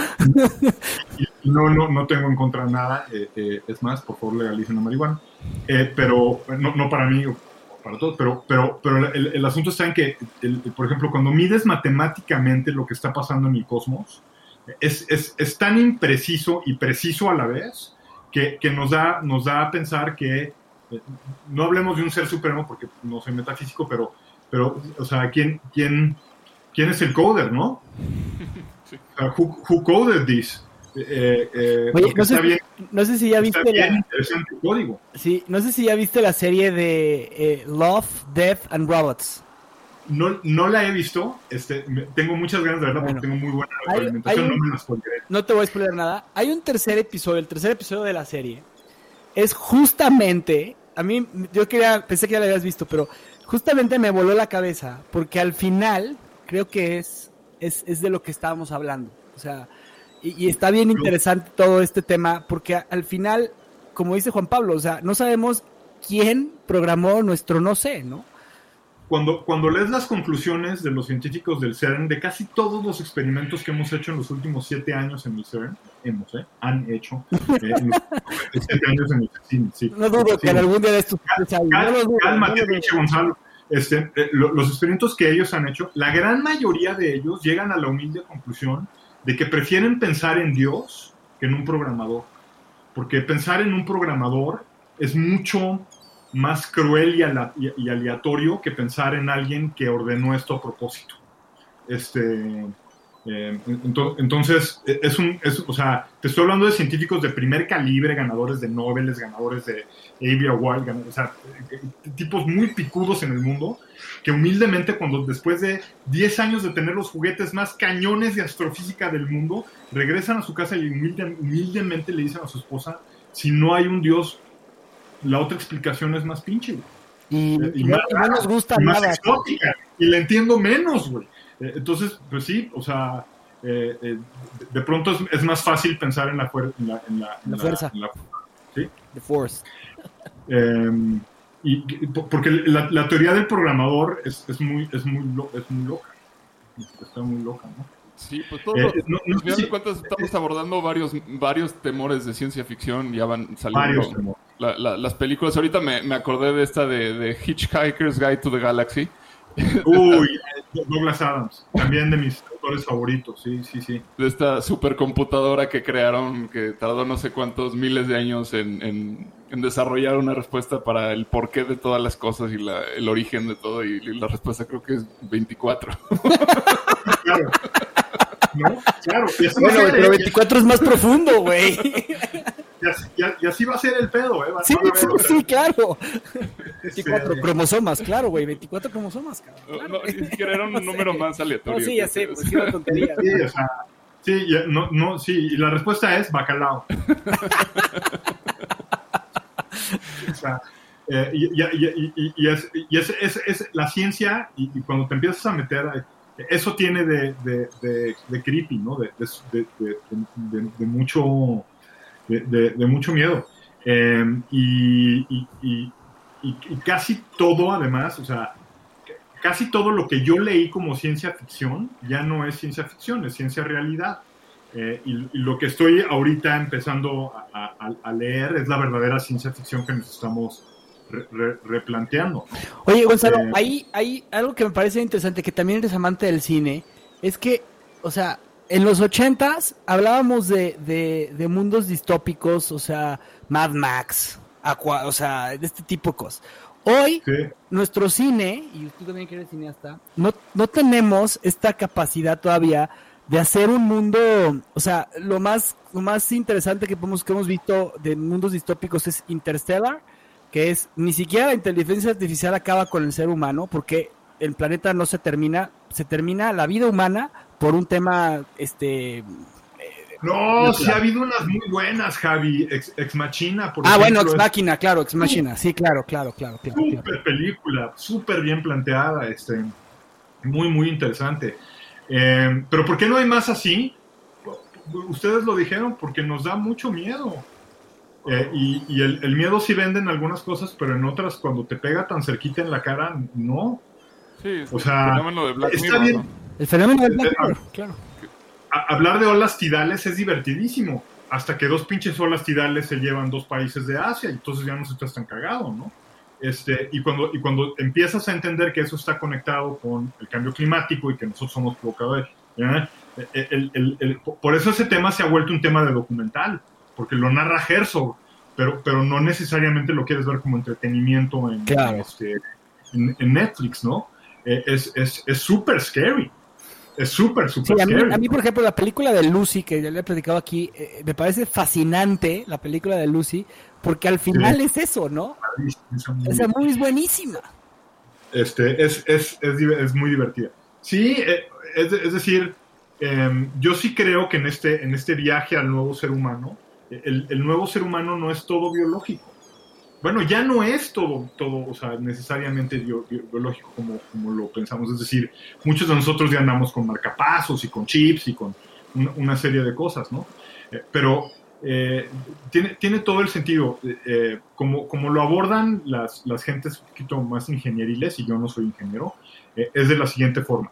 Y no, no, no tengo en contra nada. eh, eh, es más, por favor, legalicen la marihuana. Eh, pero, no, no para mí o para todos, pero, pero, pero el, el asunto está en que, el- por ejemplo, cuando mides matemáticamente lo que está pasando en el cosmos, es, es, es tan impreciso y preciso a la vez que, que nos, da, nos da a pensar que, eh, no hablemos de un ser supremo porque no soy metafísico, pero, pero o sea, ¿quién, quién, quién es el coder, no? Sí. Who, who coded this? Eh, eh, Oye, porque no sé, está bien, no sé si ya viste la, código. sí, no sé si ya viste la serie de eh, Love, Death and Robots. No, no la he visto, este, me- tengo muchas ganas de verla porque Bueno. tengo muy buena Hay- alimentación, hay un- no me la spoileré. No te voy a spoiler nada. Hay un tercer episodio, el tercer episodio de la serie. Es justamente, a mí, yo quería, pensé que ya lo habías visto, pero justamente me voló la cabeza, porque al final creo que es, es, es de lo que estábamos hablando. O sea, y, y está bien interesante todo este tema, porque al final, como dice Juan Pablo, o sea, no sabemos quién programó nuestro no sé, ¿no? Cuando, cuando lees las conclusiones de los científicos del CERN, de casi todos los experimentos que hemos hecho en los últimos siete años en el CERN, hemos, ¿eh? han hecho, eh, en los últimos siete años en el CERN, sí. No dudo que Sí. en algún día de estos... Cálmate, pinche Gonzalo. Este, eh, lo- los experimentos que ellos han hecho, la gran mayoría de ellos llegan a la humilde conclusión de que prefieren pensar en Dios que en un programador. Porque pensar en un programador es mucho más cruel y, aleatorio que pensar en alguien que ordenó esto a propósito. Este, eh, ento- entonces, eh, es un, o sea, te estoy hablando de científicos de primer calibre, ganadores de Nobel, ganadores de Avi Award, gan- o sea, eh, eh, tipos muy picudos en el mundo, que humildemente cuando después de 10 años de tener los juguetes más cañones de astrofísica del mundo, regresan a su casa y humilde- humildemente le dicen a su esposa, si no hay un Dios, la otra explicación es más pinche, güey. Y, Eh, y más y no nos gusta y más nada. exótica, y la entiendo menos, güey. Eh, entonces, pues sí, o sea, eh, eh, de, pronto es, es más fácil pensar en la, en la, en la- en La fuerza. la- The Force. eh, y, porque la, la teoría del programador es, es muy, es, muy lo- es muy loca. Está muy loca, ¿no? Sí, pues todos Eh, no- no al final si- de cuentas estamos abordando varios, varios temores de ciencia ficción, ya van saliendo la- la- las películas. Ahorita me, me acordé de esta de, de Hitchhiker's Guide to the Galaxy. Uy, Douglas Adams, también de mis autores favoritos, sí, sí, sí. de esta supercomputadora que crearon, que tardó no sé cuántos miles de años en, en- en desarrollar una respuesta para el porqué de todas las cosas y la- el origen de todo, y, y la respuesta creo que es 24. Claro. ¿No? Claro. Y Bueno, no pero ya- 24 es más profundo, güey. y, así va a ser el pedo, ¿eh? sí, sí, claro. 24 este, cromosomas, claro, güey. 24 cromosomas, cabrón. No, ni siquiera era un número más aleatorio. sí, ya sé, pues sí, una tontería. Sí, o sea, sí, no, no, sí, y la respuesta es bacalao. o sea, eh, y, y, y, es, es, es, es, la ciencia, y, cuando te empiezas a meter, eso tiene de, creepy, ¿no? De, mucho, de, mucho miedo. Eh, y, casi todo, además, o sea, casi todo lo que yo leí como ciencia ficción ya no es ciencia ficción, es ciencia realidad. Eh, y, lo que estoy ahorita empezando a, leer es la verdadera ciencia ficción que nos estamos replanteando. Oye, Gonzalo, eh, ahí hay algo que me parece interesante, que también eres amante del cine, es que, o sea, en los ochentas hablábamos de, de, mundos distópicos, o sea, Mad Max, Aqua, o sea, de este tipo de cosas. Hoy, nuestro cine, y tú también que eres cineasta, no, no tenemos esta capacidad todavía de hacer un mundo, o sea, lo más, lo más interesante que, podemos, que hemos visto de mundos distópicos es Interstellar, que es ni siquiera la inteligencia artificial acaba con el ser humano, porque el planeta no se termina, se termina la vida humana por un tema, este... No, sí ha habido unas muy buenas, Javi. Ex, ex Machina, por Ah, bueno, Ex Machina, claro, Ex Machina. Sí, claro, claro, claro. claro súper película, súper bien planteada, este, muy, muy interesante. Eh, pero ¿por qué no hay más así? Ustedes lo dijeron, porque nos da mucho miedo. Eh, y, el, miedo sí vende en algunas cosas, pero en otras, cuando te pega tan cerquita en la cara, no. Sí, o sea, el fenómeno de Black está bien. El fenómeno de Black Mirror, claro. hablar de olas tidales es divertidísimo. Hasta que dos pinches olas tidales se llevan dos países de Asia, y entonces ya no se está tan cagado, ¿no? Este, y, cuando, y cuando empiezas a entender que eso está conectado con el cambio climático y que nosotros somos provocadores, por eso ese tema se ha vuelto un tema de documental porque lo narra Herzog, pero, pero no necesariamente lo quieres ver como entretenimiento en, este, en, Netflix, ¿no? Eh, es súper scary. Es súper, súper sí, a mí, a mí, por ejemplo, la película de Lucy, que ya le he platicado aquí, eh, me parece fascinante la película de Lucy, porque al final es eso, ¿no? Esa movie es buenísima. Este, es, es, es, es muy divertida. Sí, eh, es, es, decir, em, yo sí creo que en este, en este viaje al nuevo ser humano, el, nuevo ser humano no es todo biológico. Bueno, ya no es todo, todo o sea, necesariamente biológico como, lo pensamos. Es decir, muchos de nosotros ya andamos con marcapasos y con chips y con una, serie de cosas, ¿no? Eh, pero eh, tiene, tiene todo el sentido. Eh, como, como lo abordan las, las gentes un poquito más ingenieriles, y yo no soy ingeniero, es de la siguiente forma.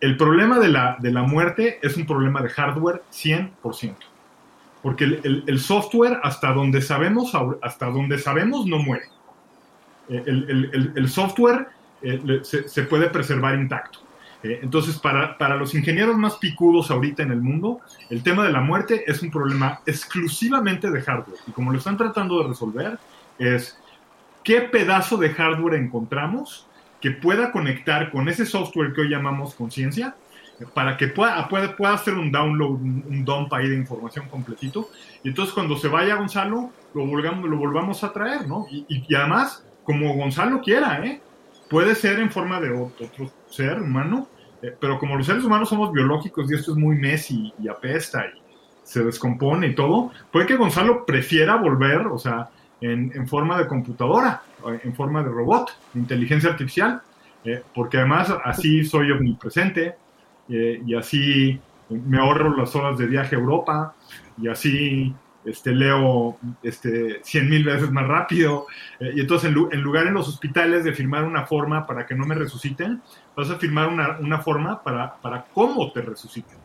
El problema de la, de la muerte es un problema de hardware 100% porque el, software, hasta donde sabemos, hasta donde sabemos, no muere. Eh, el, software eh, se, puede preservar intacto. Eh, entonces, para, para, los ingenieros más picudos ahorita en el mundo, el tema de la muerte es un problema exclusivamente de hardware. Y como lo están tratando de resolver, es qué pedazo de hardware encontramos que pueda conectar con ese software que hoy llamamos conciencia para que pueda, pueda, hacer un download, un, dump ahí de información completito. Y entonces cuando se vaya Gonzalo, lo, volvamos, lo volvamos a traer, ¿no? Y, además, como Gonzalo quiera, ¿eh? Puede ser en forma de otro, ser humano, eh, pero como los seres humanos somos biológicos y esto es muy messy y apesta y se descompone y todo, puede que Gonzalo prefiera volver, o sea, en, en forma de computadora, en forma de robot, inteligencia artificial, eh, porque además así soy omnipresente, eh, y así me ahorro las horas de viaje a Europa y así este, leo este, 100 mil veces más rápido. Eh, y entonces, en, lugar en los hospitales de firmar una forma para que no me resuciten, vas a firmar una, una forma para, para cómo te resuciten.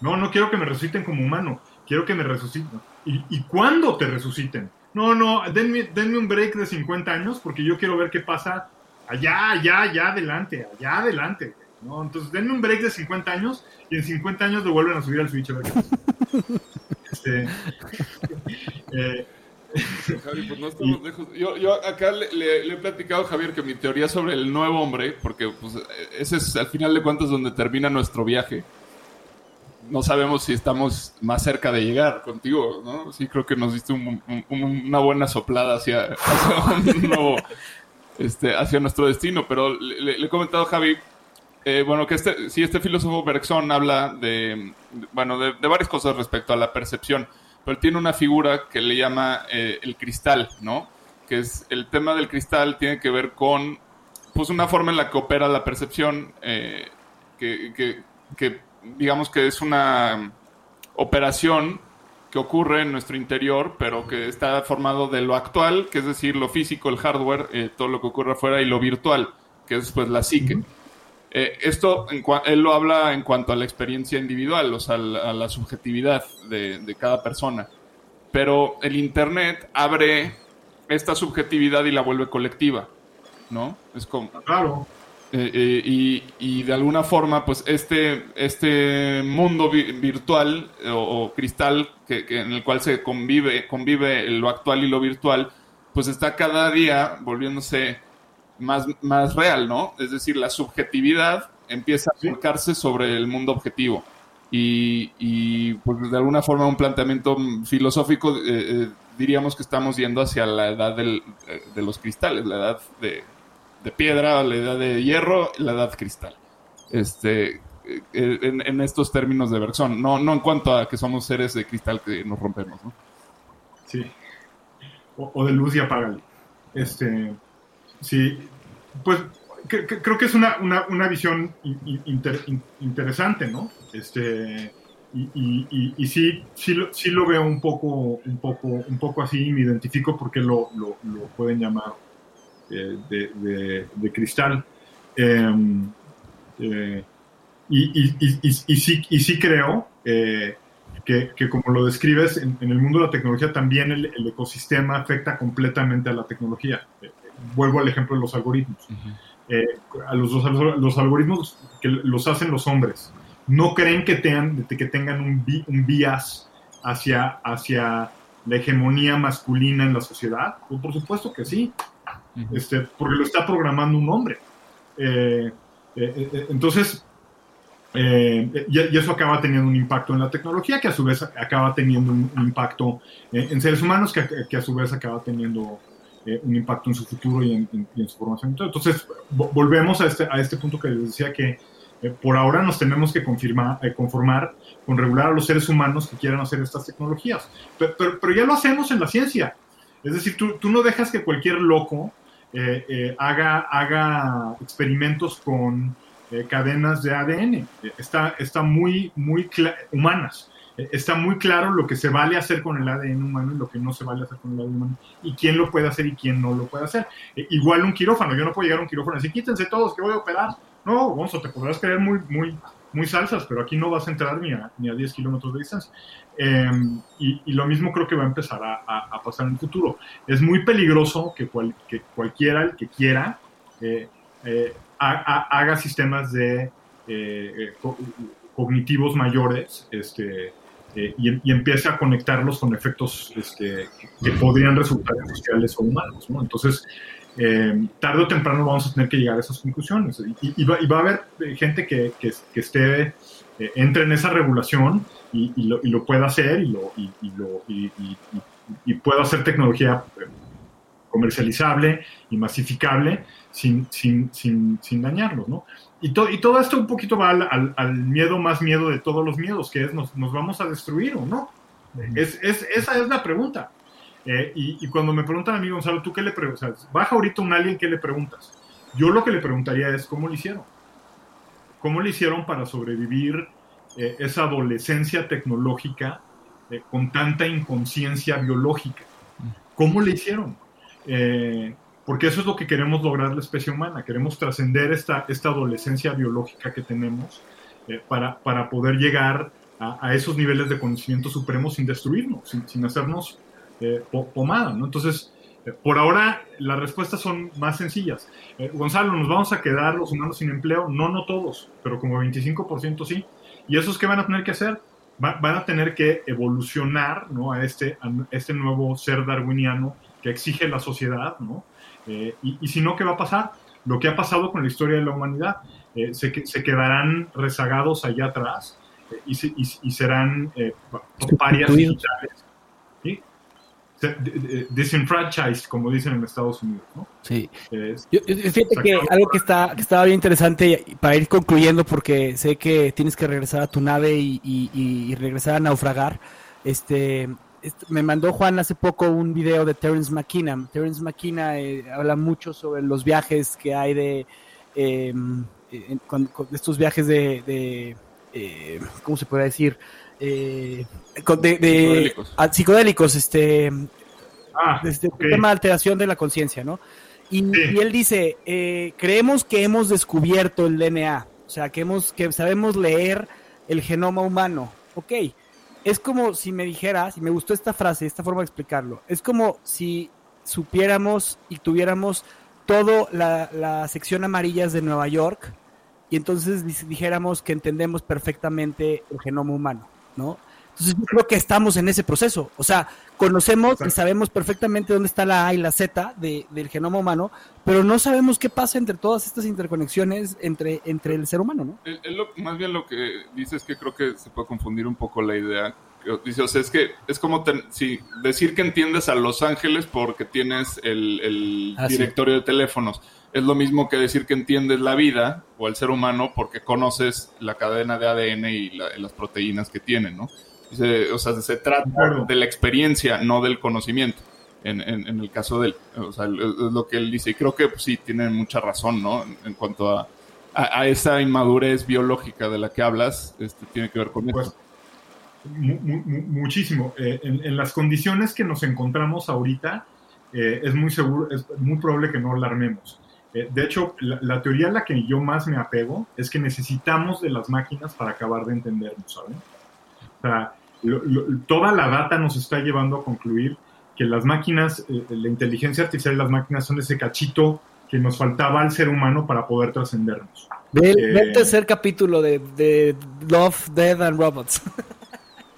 No, no quiero que me resuciten como humano, quiero que me resuciten. ¿Y, y cuándo te resuciten? No, no, denme, denme un break de 50 años porque yo quiero ver qué pasa allá, allá, allá adelante, allá adelante. ¿No? Entonces, denme un break de 50 años y en 50 años lo vuelven a subir al Switch a ver este, eh, pues no estamos lejos. Yo, yo acá le, he platicado a Javier que mi teoría sobre el nuevo hombre, porque pues, ese es al final de cuentas donde termina nuestro viaje, no sabemos si estamos más cerca de llegar contigo, ¿no? Sí, creo que nos diste un- un- una buena soplada hacia, hacia, un nuevo, este, hacia nuestro destino, pero le, le- le he comentado a Javi, eh, bueno, que este, sí, este filósofo Bergson habla de, bueno, de, varias cosas respecto a la percepción, pero tiene una figura que le llama eh, el cristal, ¿no? Que es el tema del cristal tiene que ver con, pues, una forma en la que opera la percepción, eh, que, que- digamos que es una operación que ocurre en nuestro interior, pero que está formado de lo actual, que es decir, lo físico, el hardware, todo lo que ocurre afuera, y lo virtual, que es pues la psique. Eh, esto, en él lo habla en cuanto a la experiencia individual, o sea, a la subjetividad de, de cada persona. Pero el Internet abre esta subjetividad y la vuelve colectiva, ¿no? Es como, Claro, eh, eh, y, y de alguna forma, pues este, este mundo vi- virtual o, o cristal que, que en el cual se convive, convive lo actual y lo virtual, pues está cada día volviéndose más, más real, ¿no? Es decir, la subjetividad empieza a volcarse sobre el mundo objetivo. Y, y, pues de alguna forma un planteamiento filosófico, eh, eh, diríamos que estamos yendo hacia la edad del- eh, de los cristales, la edad de, de piedra, la edad de hierro, la edad cristal. Este, en, en estos términos de Bergson, no, no en cuanto a que somos seres de cristal que nos rompemos, ¿no? sí. O, o de luz y apágale. Este, sí, pues cre- cre- creo que es una, una, una visión in- in- inter- in- interesante, ¿no? Este, y, y, y, sí, sí, sí lo veo un poco, un poco, un poco así, me identifico porque lo, lo, pueden llamar eh, de, de, cristal. Em, eh, y, sí, y sí creo eh, que, que, como lo describes, en, en, el mundo de la tecnología también el, el ecosistema afecta completamente a la tecnología. Vuelvo al ejemplo de los algoritmos. Uh -huh. eh, a los, los, los, algoritmos que los hacen los hombres no creen que, tengan, que tengan un, bi, un bias hacia, hacia la hegemonía masculina en la sociedad. Pues por supuesto que sí, uh -huh. este, porque lo está programando un hombre. Eh, eh, entonces, y, y, eso acaba teniendo un impacto en la tecnología, que a su vez acaba teniendo un, impacto en, en, seres humanos, que, que, a su vez acaba teniendo eh, un impacto en su futuro y en, en, y en su formación. Entonces, volvemos a este, a este punto que les decía que eh, por ahora nos tenemos que confirmar, eh, conformar con regular a los seres humanos que quieran hacer estas tecnologías. Pero, pero, pero ya lo hacemos en la ciencia. Es decir, tú, tú no dejas que cualquier loco eh, haga, haga experimentos con eh, cadenas de ADN. Está, está muy, muy humanas. Está muy claro lo que se vale hacer con el ADN humano y lo que no se vale hacer con el ADN humano. Y quién lo puede hacer y quién no lo puede hacer. Eh, igual un quirófano. Yo no puedo llegar a un quirófano y decir, quítense todos que voy a operar. No, Gonzo, te podrás creer muy, muy, muy salsas, pero aquí no vas a entrar ni a, ni a 10 kilómetros de distancia. Eh, y, y, lo mismo creo que va a empezar a, a, pasar en el futuro. Es muy peligroso que, cual, que cualquiera, el que quiera, eh, haga sistemas de eh, co cognitivos mayores este, eh, y, y, empiece a conectarlos con efectos este, que podrían resultar sociales o humanos. ¿no? Entonces, eh, tarde o temprano vamos a tener que llegar a esas conclusiones. Y, va, y va, a haber gente que, que, esté, eh, entre en esa regulación y, lo, pueda hacer y, pueda hacer tecnología eh, comercializable y masificable sin, sin, sin, sin dañarlos, ¿no? Y, to, y, todo esto un poquito va al, al, al, miedo más miedo de todos los miedos, que es nos, nos vamos a destruir o no. Uh -huh. es, es, esa es la pregunta. Eh, y, y, cuando me preguntan a mí, Gonzalo, ¿tú qué le preguntas? Baja ahorita un alien, ¿qué le preguntas? Yo lo que le preguntaría es, ¿cómo lo hicieron? ¿Cómo lo hicieron para sobrevivir eh, esa adolescencia tecnológica eh, con tanta inconsciencia biológica? ¿Cómo le hicieron? Eh, porque eso es lo que queremos lograr la especie humana, queremos trascender esta, esta adolescencia biológica que tenemos eh, para, para poder llegar a, a, esos niveles de conocimiento supremo sin destruirnos, sin, sin hacernos eh, pomada. ¿no? Entonces, eh, por ahora las respuestas son más sencillas. Eh, Gonzalo, ¿nos vamos a quedar los humanos sin empleo? No, no todos, pero como 25% sí. ¿Y esos qué van a tener que hacer? Va, van a tener que evolucionar ¿no? a, este, a este nuevo ser darwiniano que exige la sociedad, ¿no? Eh, y, y, si no, ¿qué va a pasar? Lo que ha pasado con la historia de la humanidad. Eh, se, se, quedarán rezagados allá atrás eh, y, se- y- y serán eh, pa- parias Sustituidos. digitales. ¿sí? Disenfranchised, como dicen en Estados Unidos. ¿no? Sí. Eh, Yo- yo- fíjate que algo que está que estaba bien interesante para ir concluyendo porque sé que tienes que regresar a tu nave y, y- y- regresar a naufragar. Este, este, me mandó Juan hace poco un video de Terence McKenna. Terence McKenna eh, habla mucho sobre los viajes que hay de eh, en- con- con estos viajes de, de, eh, ¿cómo se puede decir? Eh, con- de, de- Psicodélicos. ah, psicodélicos, este, ah, el tema de alteración de la conciencia, ¿no? Y, Sí. y él dice, eh, creemos que hemos descubierto el DNA, o sea, que, hemos, que sabemos leer el genoma humano. Ok, es como si me dijeras, y me gustó esta frase, esta forma de explicarlo, es como si supiéramos y tuviéramos toda la, la sección amarillas de Nueva York y entonces dijéramos que entendemos perfectamente el genoma humano, ¿no? Entonces yo creo que estamos en ese proceso. O sea, conocemos y sabemos perfectamente dónde está la A y la Z de- del genoma humano, pero no sabemos qué pasa entre todas estas interconexiones entre, entre el ser humano, ¿no? El- el lo- más bien lo que dice es que creo que se puede confundir un poco la idea. Dice, o sea, es que es como ten- sí, decir que entiendes a Los Ángeles porque tienes el, el Ah, sí. directorio de teléfonos. Es lo mismo que decir que entiendes la vida o el ser humano porque conoces la cadena de ADN y la- las proteínas que tienen, ¿no? Dice, o sea, se trata De la experiencia, no del conocimiento. En, en- en el caso de él, o sea, es lo que él dice. Y creo que pues, sí, tiene mucha razón, ¿no? En, en cuanto a, a, a esa inmadurez biológica de la que hablas, este, tiene que ver con Pues, mu- mu- muchísimo. Eh, en, las condiciones que nos encontramos ahorita, eh, es muy seguro, es muy probable que no la armemos. Eh, de hecho, la, la teoría a la que yo más me apego es que necesitamos de las máquinas para acabar de entendernos, ¿saben? O sea, lo- lo- toda la data nos está llevando a concluir que las máquinas, eh, la inteligencia artificial y las máquinas son ese cachito que nos faltaba al ser humano para poder trascendernos. Ve, Eh, tercer capítulo de, de Love, Death and Robots.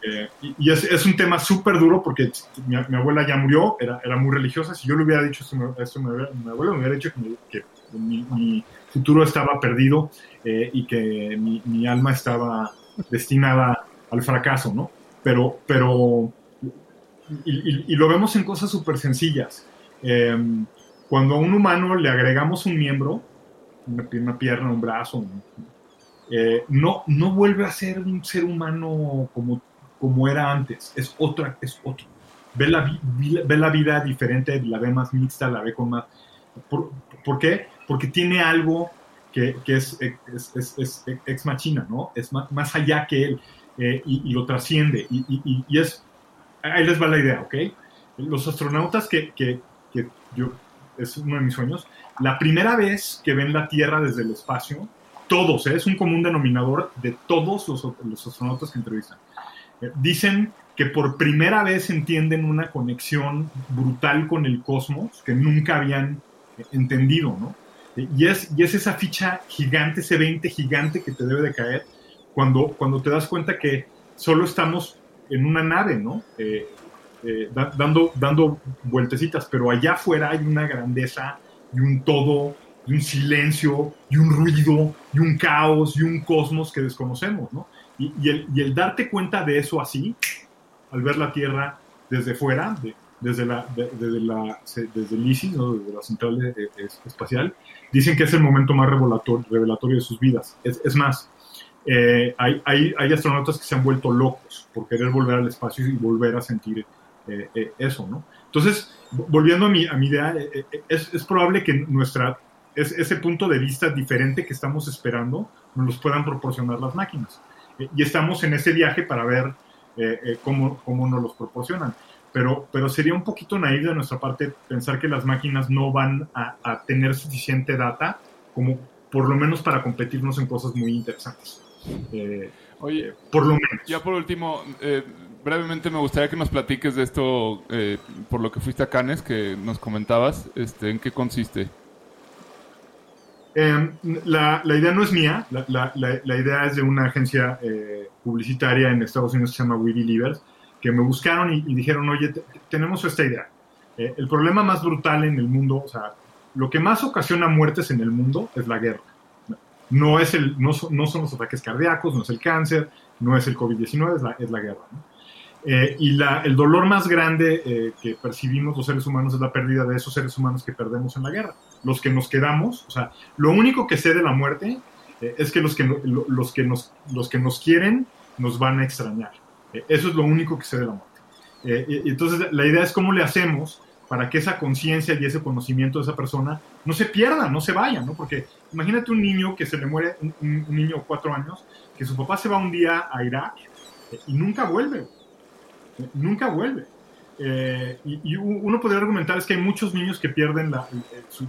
Eh, y y es, es un tema súper duro porque mi, mi abuela ya murió, era, era muy religiosa. Si yo le hubiera dicho esto, hubiera- mi abuela me hubiera dicho que, mi- que mi, mi futuro estaba perdido eh, y que mi, mi alma estaba destinada al fracaso, ¿no? Pero, pero y, lo vemos en cosas súper sencillas. Eh, cuando a un humano le agregamos un miembro, una, pi- una pierna, un brazo, eh, no, no vuelve a ser un ser humano como, como era antes, es otra, es otro. Ve la, ve la vida diferente, la ve más mixta, la ve con más... ¿Por, por qué? Porque tiene algo que, que es, es, es- es ex machina, ¿no? Es más, más allá que él eh, y, y lo trasciende. Y, y- y- es... Ahí les va la idea, ¿ok? Los astronautas que, que, que yo... Es uno de mis sueños. La primera vez que ven la Tierra desde el espacio, todos, ¿eh? es un común denominador de todos los, los astronautas que entrevistan. Eh, dicen que por primera vez entienden una conexión brutal con el cosmos que nunca habían eh, entendido, ¿no? Eh, Y es, y es esa ficha gigante, ese 20 gigante que te debe de caer cuando, cuando te das cuenta que solo estamos en una nave, ¿no? Eh, eh, da- dando, dando vueltecitas, pero allá afuera hay una grandeza y un todo, y un silencio, y un ruido, y un caos, y un cosmos que desconocemos, ¿no? Y, el, y el darte cuenta de eso así, al ver la Tierra desde fuera, de- desde, la, de- desde, la, desde el ISIS, ¿no? desde la central de- espacial, dicen que es el momento más revelatorio de sus vidas. Es, es más, eh, hay, hay, hay astronautas que se han vuelto locos por querer volver al espacio y volver a sentir eh, eh, eso, ¿no? Entonces, vo- volviendo a mi, a mi idea, eh, eh, es, es probable que nuestra, es, ese punto de vista diferente que estamos esperando nos los puedan proporcionar las máquinas. Eh, y estamos en ese viaje para ver eh, eh, cómo, cómo nos los proporcionan. Pero, pero sería un poquito naive de nuestra parte pensar que las máquinas no van a, a tener suficiente data como por lo menos para competirnos en cosas muy interesantes. Eh, Oye, por lo menos. ya por último, eh, brevemente me gustaría que nos platiques de esto, eh, por lo que fuiste a Cannes, que nos comentabas, este, ¿en qué consiste? Eh, la, la idea no es mía, la, la- la- la idea es de una agencia eh, publicitaria en Estados Unidos que se llama We Believers, que me buscaron y, y dijeron, oye, te- tenemos esta idea. Eh, el problema más brutal en el mundo, o sea, lo que más ocasiona muertes en el mundo es la guerra. No, es el, no, son, no son los ataques cardíacos, no es el cáncer, no es el COVID-19, es la, es la guerra. Eh, y la, el dolor más grande eh, que percibimos los seres humanos es la pérdida de esos seres humanos que perdemos en la guerra. Los que nos quedamos, o sea, lo único que sé de la muerte eh, es que los que, lo- los, que nos, los que nos quieren nos van a extrañar. Eso es lo único que sé de la muerte. Entonces la idea es cómo le hacemos para que esa conciencia y ese conocimiento de esa persona no se pierda, no se vaya, ¿no? Porque imagínate un niño que se le muere, un, un- niño de cuatro años, que su papá se va un día a Irak eh, y nunca vuelve nunca vuelve. Eh, y, y uno podría argumentar es que hay muchos niños que pierden la... eh, su-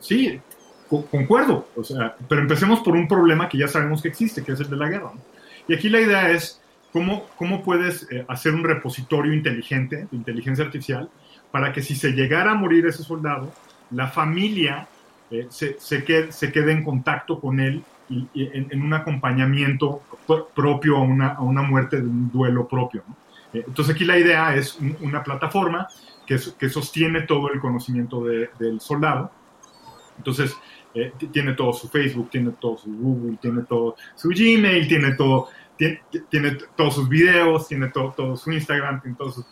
sí, co- concuerdo, o sea, pero empecemos por un problema que ya sabemos que existe, que es el de la guerra. ¿no? Y aquí la idea es cómo, cómo puedes eh, hacer un repositorio inteligente, de inteligencia artificial, para que si se llegara a morir ese soldado, la familia eh, se, se, quede, se quede en contacto con él y, y en, en un acompañamiento pro- propio a una, a una muerte de un duelo propio. ¿no? Eh, Entonces aquí la idea es un- una plataforma que, que sostiene todo el conocimiento de- del soldado. Entonces eh, tiene todo su Facebook, tiene todo su Google, tiene todo su Gmail, tiene todo, tiene, tiene todos sus videos, tiene todo, todo su Instagram, tiene todo su-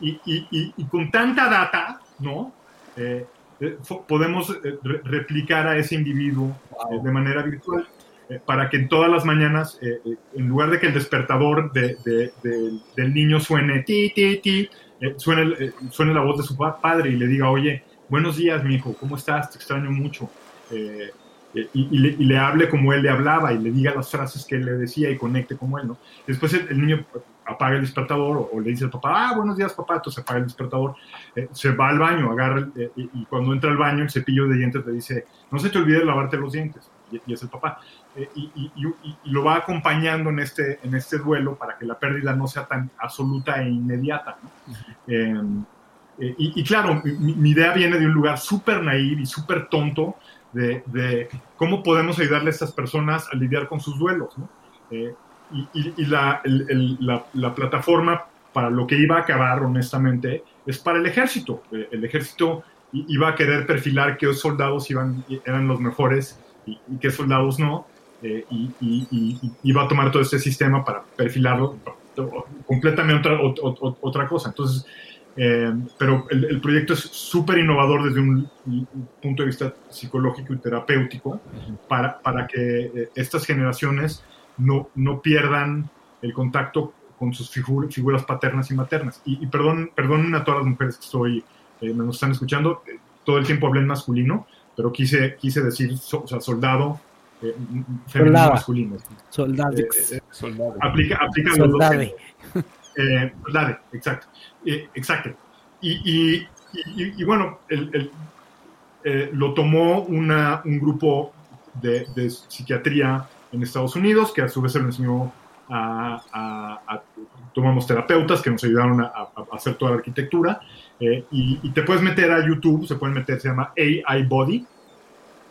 y, y- y- y con tanta data, ¿no? Eh, eh, podemos eh, re- replicar a ese individuo eh, de manera virtual eh, para que en todas las mañanas, en lugar de que el despertador de- de- de- del niño suene ti, ti, ti, suene, suene la voz de su pa- padre y le diga, oye, buenos días, mi hijo, ¿cómo estás? Te extraño mucho. Y, y le, y le hable como él le hablaba y le diga las frases que él le decía y conecte como él, ¿no? Después el, el niño apaga el despertador o, le dice al papá, ah, buenos días, papá, entonces apaga el despertador, eh, se va al baño, agarra, el- eh, y, cuando entra al baño, el cepillo de dientes le dice, no se te olvide lavarte los dientes, y, es el papá. Eh, y, lo va acompañando en este, en este duelo para que la pérdida no sea tan absoluta e inmediata. ¿no? Y, claro, mi, idea viene de un lugar súper naive y súper tonto de, cómo podemos ayudarle a estas personas a lidiar con sus duelos. ¿no? Y y- y la, el- el- la- la plataforma para lo que iba a acabar, honestamente, es para el ejército. Eh, El ejército iba a querer perfilar qué soldados iban, eran los mejores y, y qué soldados no. eh, y, iba a tomar todo este sistema para perfilarlo completamente otra, ot- ot- otra cosa. Entonces, eh, pero el, el proyecto es súper innovador desde un, un punto de vista psicológico y terapéutico para, para que eh, estas generaciones no, no pierdan el contacto con sus figu- figuras paternas y maternas. Y, y perdón, perdonen a todas las mujeres que estoy, eh, me nos están escuchando, eh, todo el tiempo hablé en masculino, pero quise, quise decir so- o sea, soldado, eh, femenino Soldada. masculino. Soldadix. Eh, eh, Soldado. aplica, aplica los dos Soldade. géneros. Eh, soldade, exacto. Eh, exacto. Y, y- y- y bueno, el- el, eh, lo tomó una, un grupo de, de psiquiatría en Estados Unidos, que a su vez se lo enseñó a, a- a- tomamos terapeutas que nos ayudaron a, a- hacer toda la arquitectura. eh, y, y te puedes meter a YouTube, se pueden meter, se llama AI Body.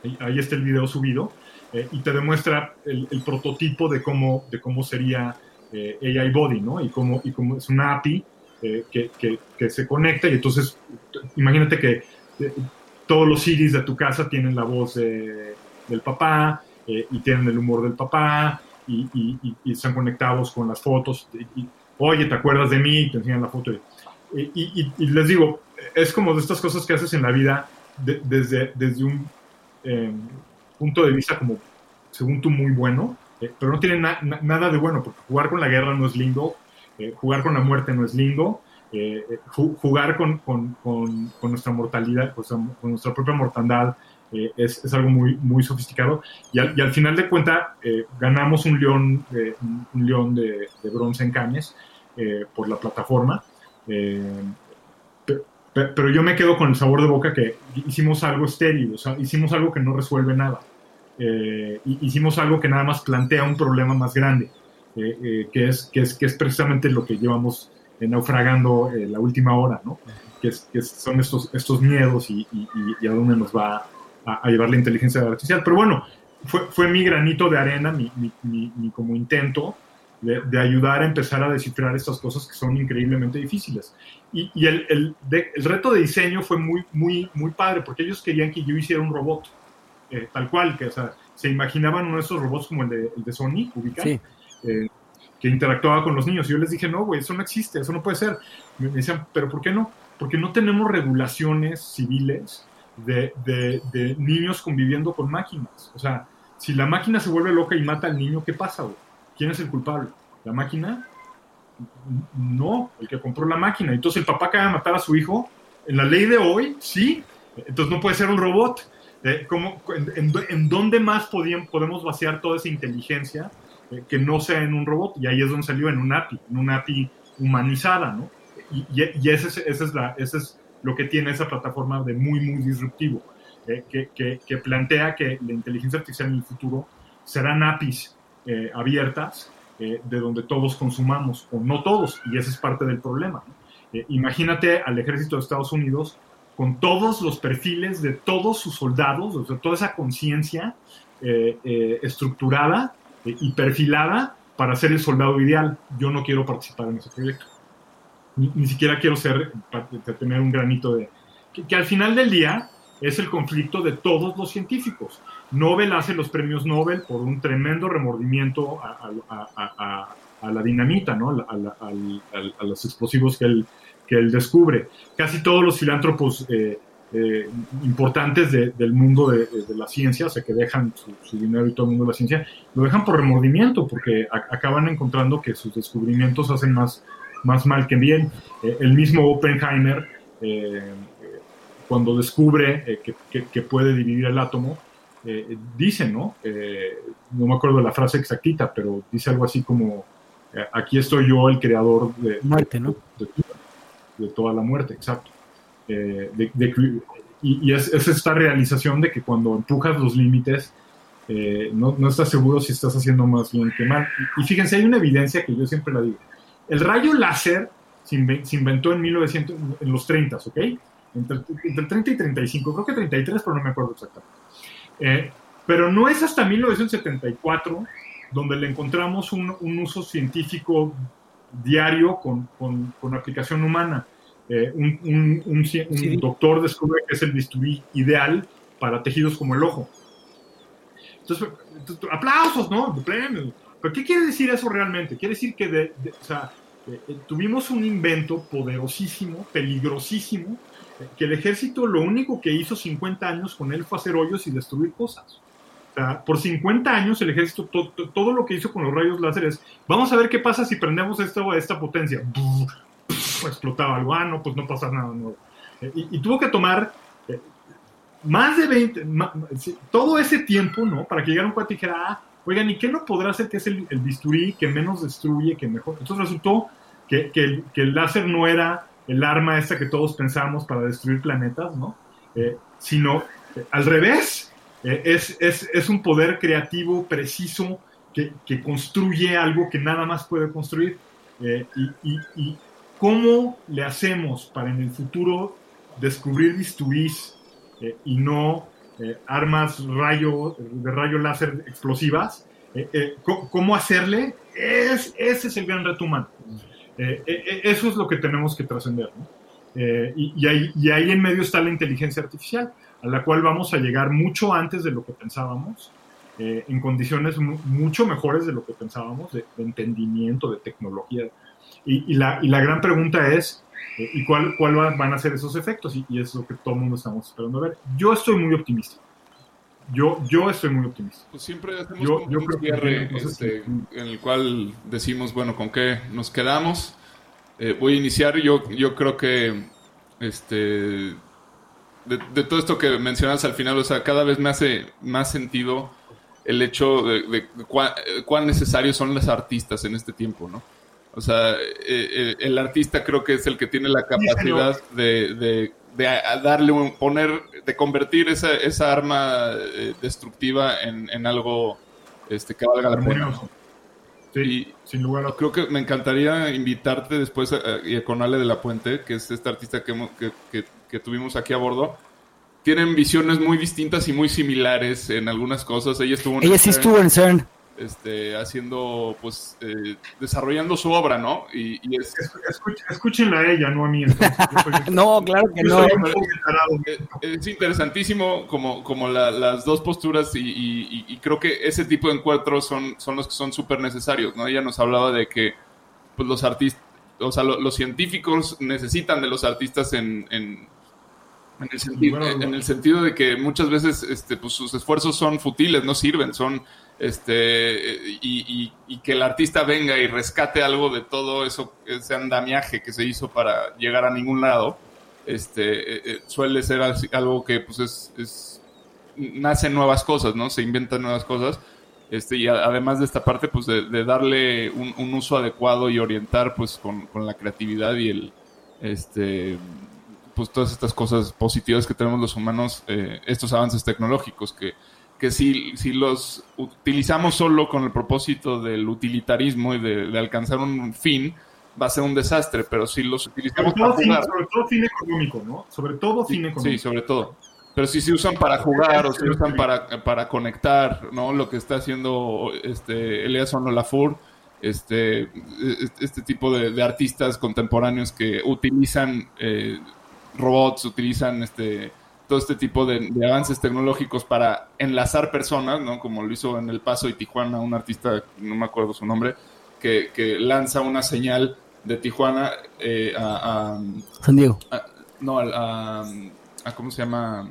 Ahí, ahí está el video subido. eh, y te demuestra el, el prototipo de cómo, de cómo sería eh, AI Body, ¿no? Y cómo, y cómo es una API eh, que, que- que se conecta y entonces imagínate que eh, todos los Siris de tu casa tienen la voz de- del papá eh, y tienen el humor del papá y, están conectados con las fotos. Y, Oye, ¿te acuerdas de mí? Y te enseñan la foto. Y, y- les digo, es como de estas cosas que haces en la vida de- desde, desde un eh, punto de vista como, según tú, muy bueno, eh, pero no tiene na- na- nada de bueno, porque jugar con la guerra no es lindo, eh, jugar con la muerte no es lindo, eh, eh, ju- jugar con, con- con- con nuestra mortalidad, con nuestra propia mortandad, eh, es, es algo muy, muy sofisticado. Y al, y al final de cuentas, ganamos un león, eh, un- león de, de bronce en Cannes eh, por la plataforma. eh, pe- pe- pero yo me quedo con el sabor de boca que hicimos algo estéril, o sea, hicimos algo que no resuelve nada. Eh, hi- hicimos algo que nada más plantea un problema más grande, eh, eh, que, es, que, es, que es precisamente lo que llevamos eh, naufragando eh, la última hora, ¿no? Que, es- que son estos, estos miedos y- y- y a dónde nos va a, a llevar la inteligencia artificial. Pero bueno, fue, fue mi granito de arena, mi, mi, mi- mi como intento de, de ayudar a empezar a descifrar estas cosas que son increíblemente difíciles. Y, y el, el, de- el reto de diseño fue muy, muy, muy padre, porque ellos querían que yo hiciera un robot, eh, tal cual, que, o sea, se imaginaban uno de esos robots como el de, el de Sony, ubican, Sí. eh, que interactuaba con los niños. Y yo les dije, no, güey, eso no existe, eso no puede ser. Me decían, ¿pero por qué no? Porque no tenemos regulaciones civiles de, de- de niños conviviendo con máquinas. O sea, si la máquina se vuelve loca y mata al niño, ¿qué pasa, güey? ¿Quién es el culpable? ¿La máquina? No, el que compró la máquina. Entonces el papá acaba de matar a su hijo. En la ley de hoy, sí. Entonces no puede ser un robot. Eh, ¿cómo- en, en- en dónde más podían- podemos vaciar toda esa inteligencia eh, que no sea en un robot? Y ahí es donde salió en un API, en un API humanizada, ¿no? Y, y- y ese, es, ese es la, ese es lo que tiene esa plataforma de muy, muy disruptivo, eh, que, plantea que la inteligencia artificial en el futuro serán APIs eh, abiertas eh, de donde todos consumamos, o no todos, y ese es parte del problema. imagínate al ejército de Estados Unidos con todos los perfiles de todos sus soldados, o sea, toda esa conciencia estructurada y perfilada para ser el soldado ideal. Yo no quiero participar en ese proyecto. Ni, siquiera quiero ser, tener un granito de... Que, al final del día es el conflicto de todos los científicos. Nobel hace los premios Nobel por un tremendo remordimiento a, la dinamita, ¿no? a, los explosivos que él, descubre. Casi todos los filántropos eh, eh, importantes de- del mundo de, la ciencia, o sea, que dejan su, dinero y todo el mundo de la ciencia, lo dejan por remordimiento, porque acaban encontrando que sus descubrimientos hacen más, más mal que bien. Eh, el mismo Oppenheimer, eh, cuando descubre eh, que, que- que puede dividir el átomo, eh, dice, ¿no? No me acuerdo de la frase exactita, pero dice algo así como, aquí estoy yo, el creador de, Muerte, ¿no? de, de toda la muerte, exacto. De- y y es, es esta realización de que cuando empujas los límites, eh, no, no estás seguro si estás haciendo más bien que mal. Y, y fíjense, hay una evidencia que yo siempre la digo. El rayo láser se, inven- se inventó en 1900, en los 30, ¿ok? Entre, entre 30 y 35, creo que 33, pero no me acuerdo exactamente. Eh, pero no es hasta 1974 donde le encontramos un, un uso científico diario con, con- con aplicación humana. Eh, un un- un un Sí. doctor descubre que es el bisturí ideal para tejidos como el ojo. Entonces, aplausos, ¿no? De premios. ¿Pero qué quiere decir eso realmente? Quiere decir que de- de- o sea, eh, eh, tuvimos un invento poderosísimo, peligrosísimo, eh, que el ejército lo único que hizo 50 años con él fue hacer hoyos y destruir cosas. O sea, por 50 años el ejército, to- to- todo lo que hizo con los rayos láseres, vamos a ver qué pasa si prendemos esto, esta potencia. Buf, buf, explotaba algo, ah, no, pues no pasa nada nuevo. Eh, y, y tuvo que tomar eh, más de 20, ma- sí, todo ese tiempo, ¿no? Para que llegara un cuate y dijera, ah, oigan, ¿y qué no podrá hacer que es el, el bisturí que menos destruye, que mejor? Entonces resultó que, el, láser no era el arma esta que todos pensamos para destruir planetas, ¿no? Eh, sino eh, al revés, eh, es, un poder creativo preciso que, construye algo que nada más puede construir. Y, y- cómo le hacemos para en el futuro descubrir bisturís y no eh, armas rayo, de rayo láser explosivas? Eh, eh, ¿cómo, hacerle? Es, ese es el gran reto humano. Eh, eh, eso es lo que tenemos que trascender. ¿no? Y, y ahí, y ahí en medio está la inteligencia artificial, a la cual vamos a llegar mucho antes de lo que pensábamos, eh, en condiciones mu- mucho mejores de lo que pensábamos, de, de entendimiento, de tecnología. Y, y la, y la gran pregunta es, eh, ¿y cuál, cuál va- van a ser esos efectos? Y, y es lo que todo el mundo estamos esperando ver. Yo estoy muy optimista. Yo, yo estoy muy optimista. Pues siempre hacemos Yo- como yo un creo cierre este, en el cual decimos, bueno, ¿con qué nos quedamos? Eh, voy a iniciar. Yo, yo creo que este de, de todo esto que mencionas al final, o sea, cada vez me hace más sentido el hecho de, de cuán, cuán necesarios son los artistas en este tiempo, ¿no? O sea, eh, eh, el artista creo que es el que tiene la capacidad de, de, de a- darle un, poner, de convertir esa, esa arma eh, destructiva en, en algo este, que valga la pena. Armonioso. Sí, Y- sin lugar a Creo que me encantaría invitarte después a- y con Ale de la Puente, que es esta artista que, hemos- que, que- que tuvimos aquí a bordo. Tienen visiones muy distintas y muy similares en algunas cosas. Ella estuvo en Ella sí CERN. estuvo en CERN. Este, haciendo, pues, eh, desarrollando su obra, ¿no? Y, y es, Escuch- escúchenla a ella, no a mí. entonces. Yo soy- No, claro que no. Eh, es interesantísimo como, como la- las dos posturas y, y- y- y creo que ese tipo de encuentros son, son los que son súper necesarios, ¿no? Ella nos hablaba de que pues, los artistas, o sea, lo- los científicos necesitan de los artistas en, en, en el, sentido, Bueno, en el sentido de que muchas veces este, pues, sus esfuerzos son futiles, no sirven, son este y, y- y que el artista venga y rescate algo de todo eso, ese andamiaje que se hizo para llegar a ningún lado, este eh, eh, suele ser algo que pues es, es nacen nuevas cosas, ¿no? Se inventan nuevas cosas. Este, y a- además de esta parte, pues de, de darle un, un uso adecuado y orientar pues con, con la creatividad y el este pues todas estas cosas positivas que tenemos los humanos, eh, estos avances tecnológicos que, que si, si los utilizamos solo con el propósito del utilitarismo y de, de alcanzar un fin, va a ser un desastre, pero si los Sobre utilizamos para todo, fin, jugar, sobre todo fin económico, ¿no? Sobre todo fin Sí, económico. sí, sobre todo. Pero si se usan para jugar o se usan para, para conectar, ¿no? Lo que está haciendo este Eliasson Olafur, este, este tipo de, de artistas contemporáneos que utilizan eh, robots, utilizan este todo este tipo de, de avances tecnológicos para enlazar personas, ¿no? Como lo hizo en El Paso y Tijuana, un artista, no me acuerdo su nombre, que, que lanza una señal de Tijuana eh, a- a, San Diego. a- no, a, a- ¿cómo se llama?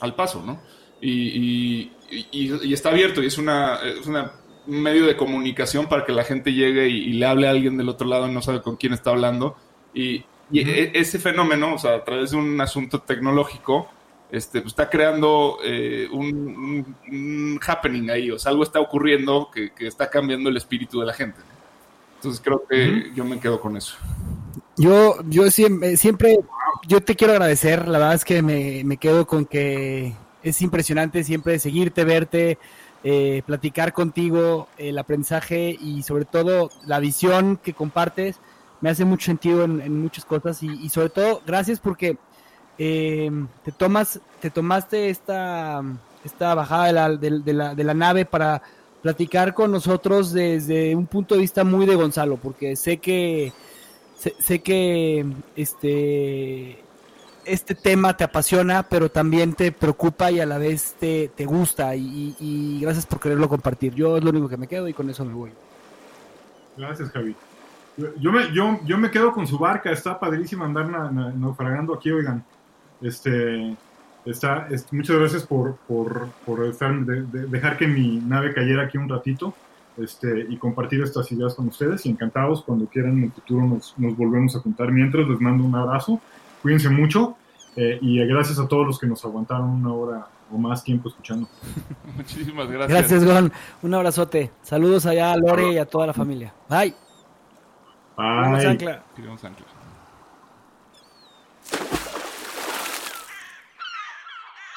Al paso, ¿no? Y, y- y- y está abierto y es una, es una un medio de comunicación para que la gente llegue y, y le hable a alguien del otro lado y no sabe con quién está hablando. Y, y e- ese fenómeno, o sea, a través de un asunto tecnológico, este, pues, está creando eh, un, un- un happening ahí, o sea, algo está ocurriendo que, que está cambiando el espíritu de la gente. Entonces creo que yo me quedo con eso. Yo, yo siempre, siempre, yo te quiero agradecer, la verdad es que me, me quedo con que es impresionante siempre seguirte, verte, eh, platicar contigo, el aprendizaje y sobre todo la visión que compartes me hace mucho sentido en, en muchas cosas y, y sobre todo gracias porque eh, te tomas, te tomaste esta, esta bajada de la, de- la, nave para platicar con nosotros desde un punto de vista muy de Gonzalo, porque sé que sé, que este este tema te apasiona, pero también te preocupa y a la vez te, te gusta y, gracias por quererlo compartir. Yo es lo único que me quedo y con eso me voy. Gracias, Javi. Yo- me, yo, yo me quedo con su barca, está padrísimo andar na- na- naufragando aquí, oigan. Este, está, es- muchas gracias por, por, por estar- de- de- dejar que mi nave cayera aquí un ratito este, y compartir estas ideas con ustedes. Y encantados, cuando quieran en el futuro nos, nos volvemos a juntar. Mientras les mando un abrazo, cuídense mucho eh, y gracias a todos los que nos aguantaron una hora o más tiempo escuchando. Muchísimas gracias. Gracias, Gon. Un abrazote. Saludos allá a Lore y a toda la familia. Bye. Vamos, Bye. Ancla.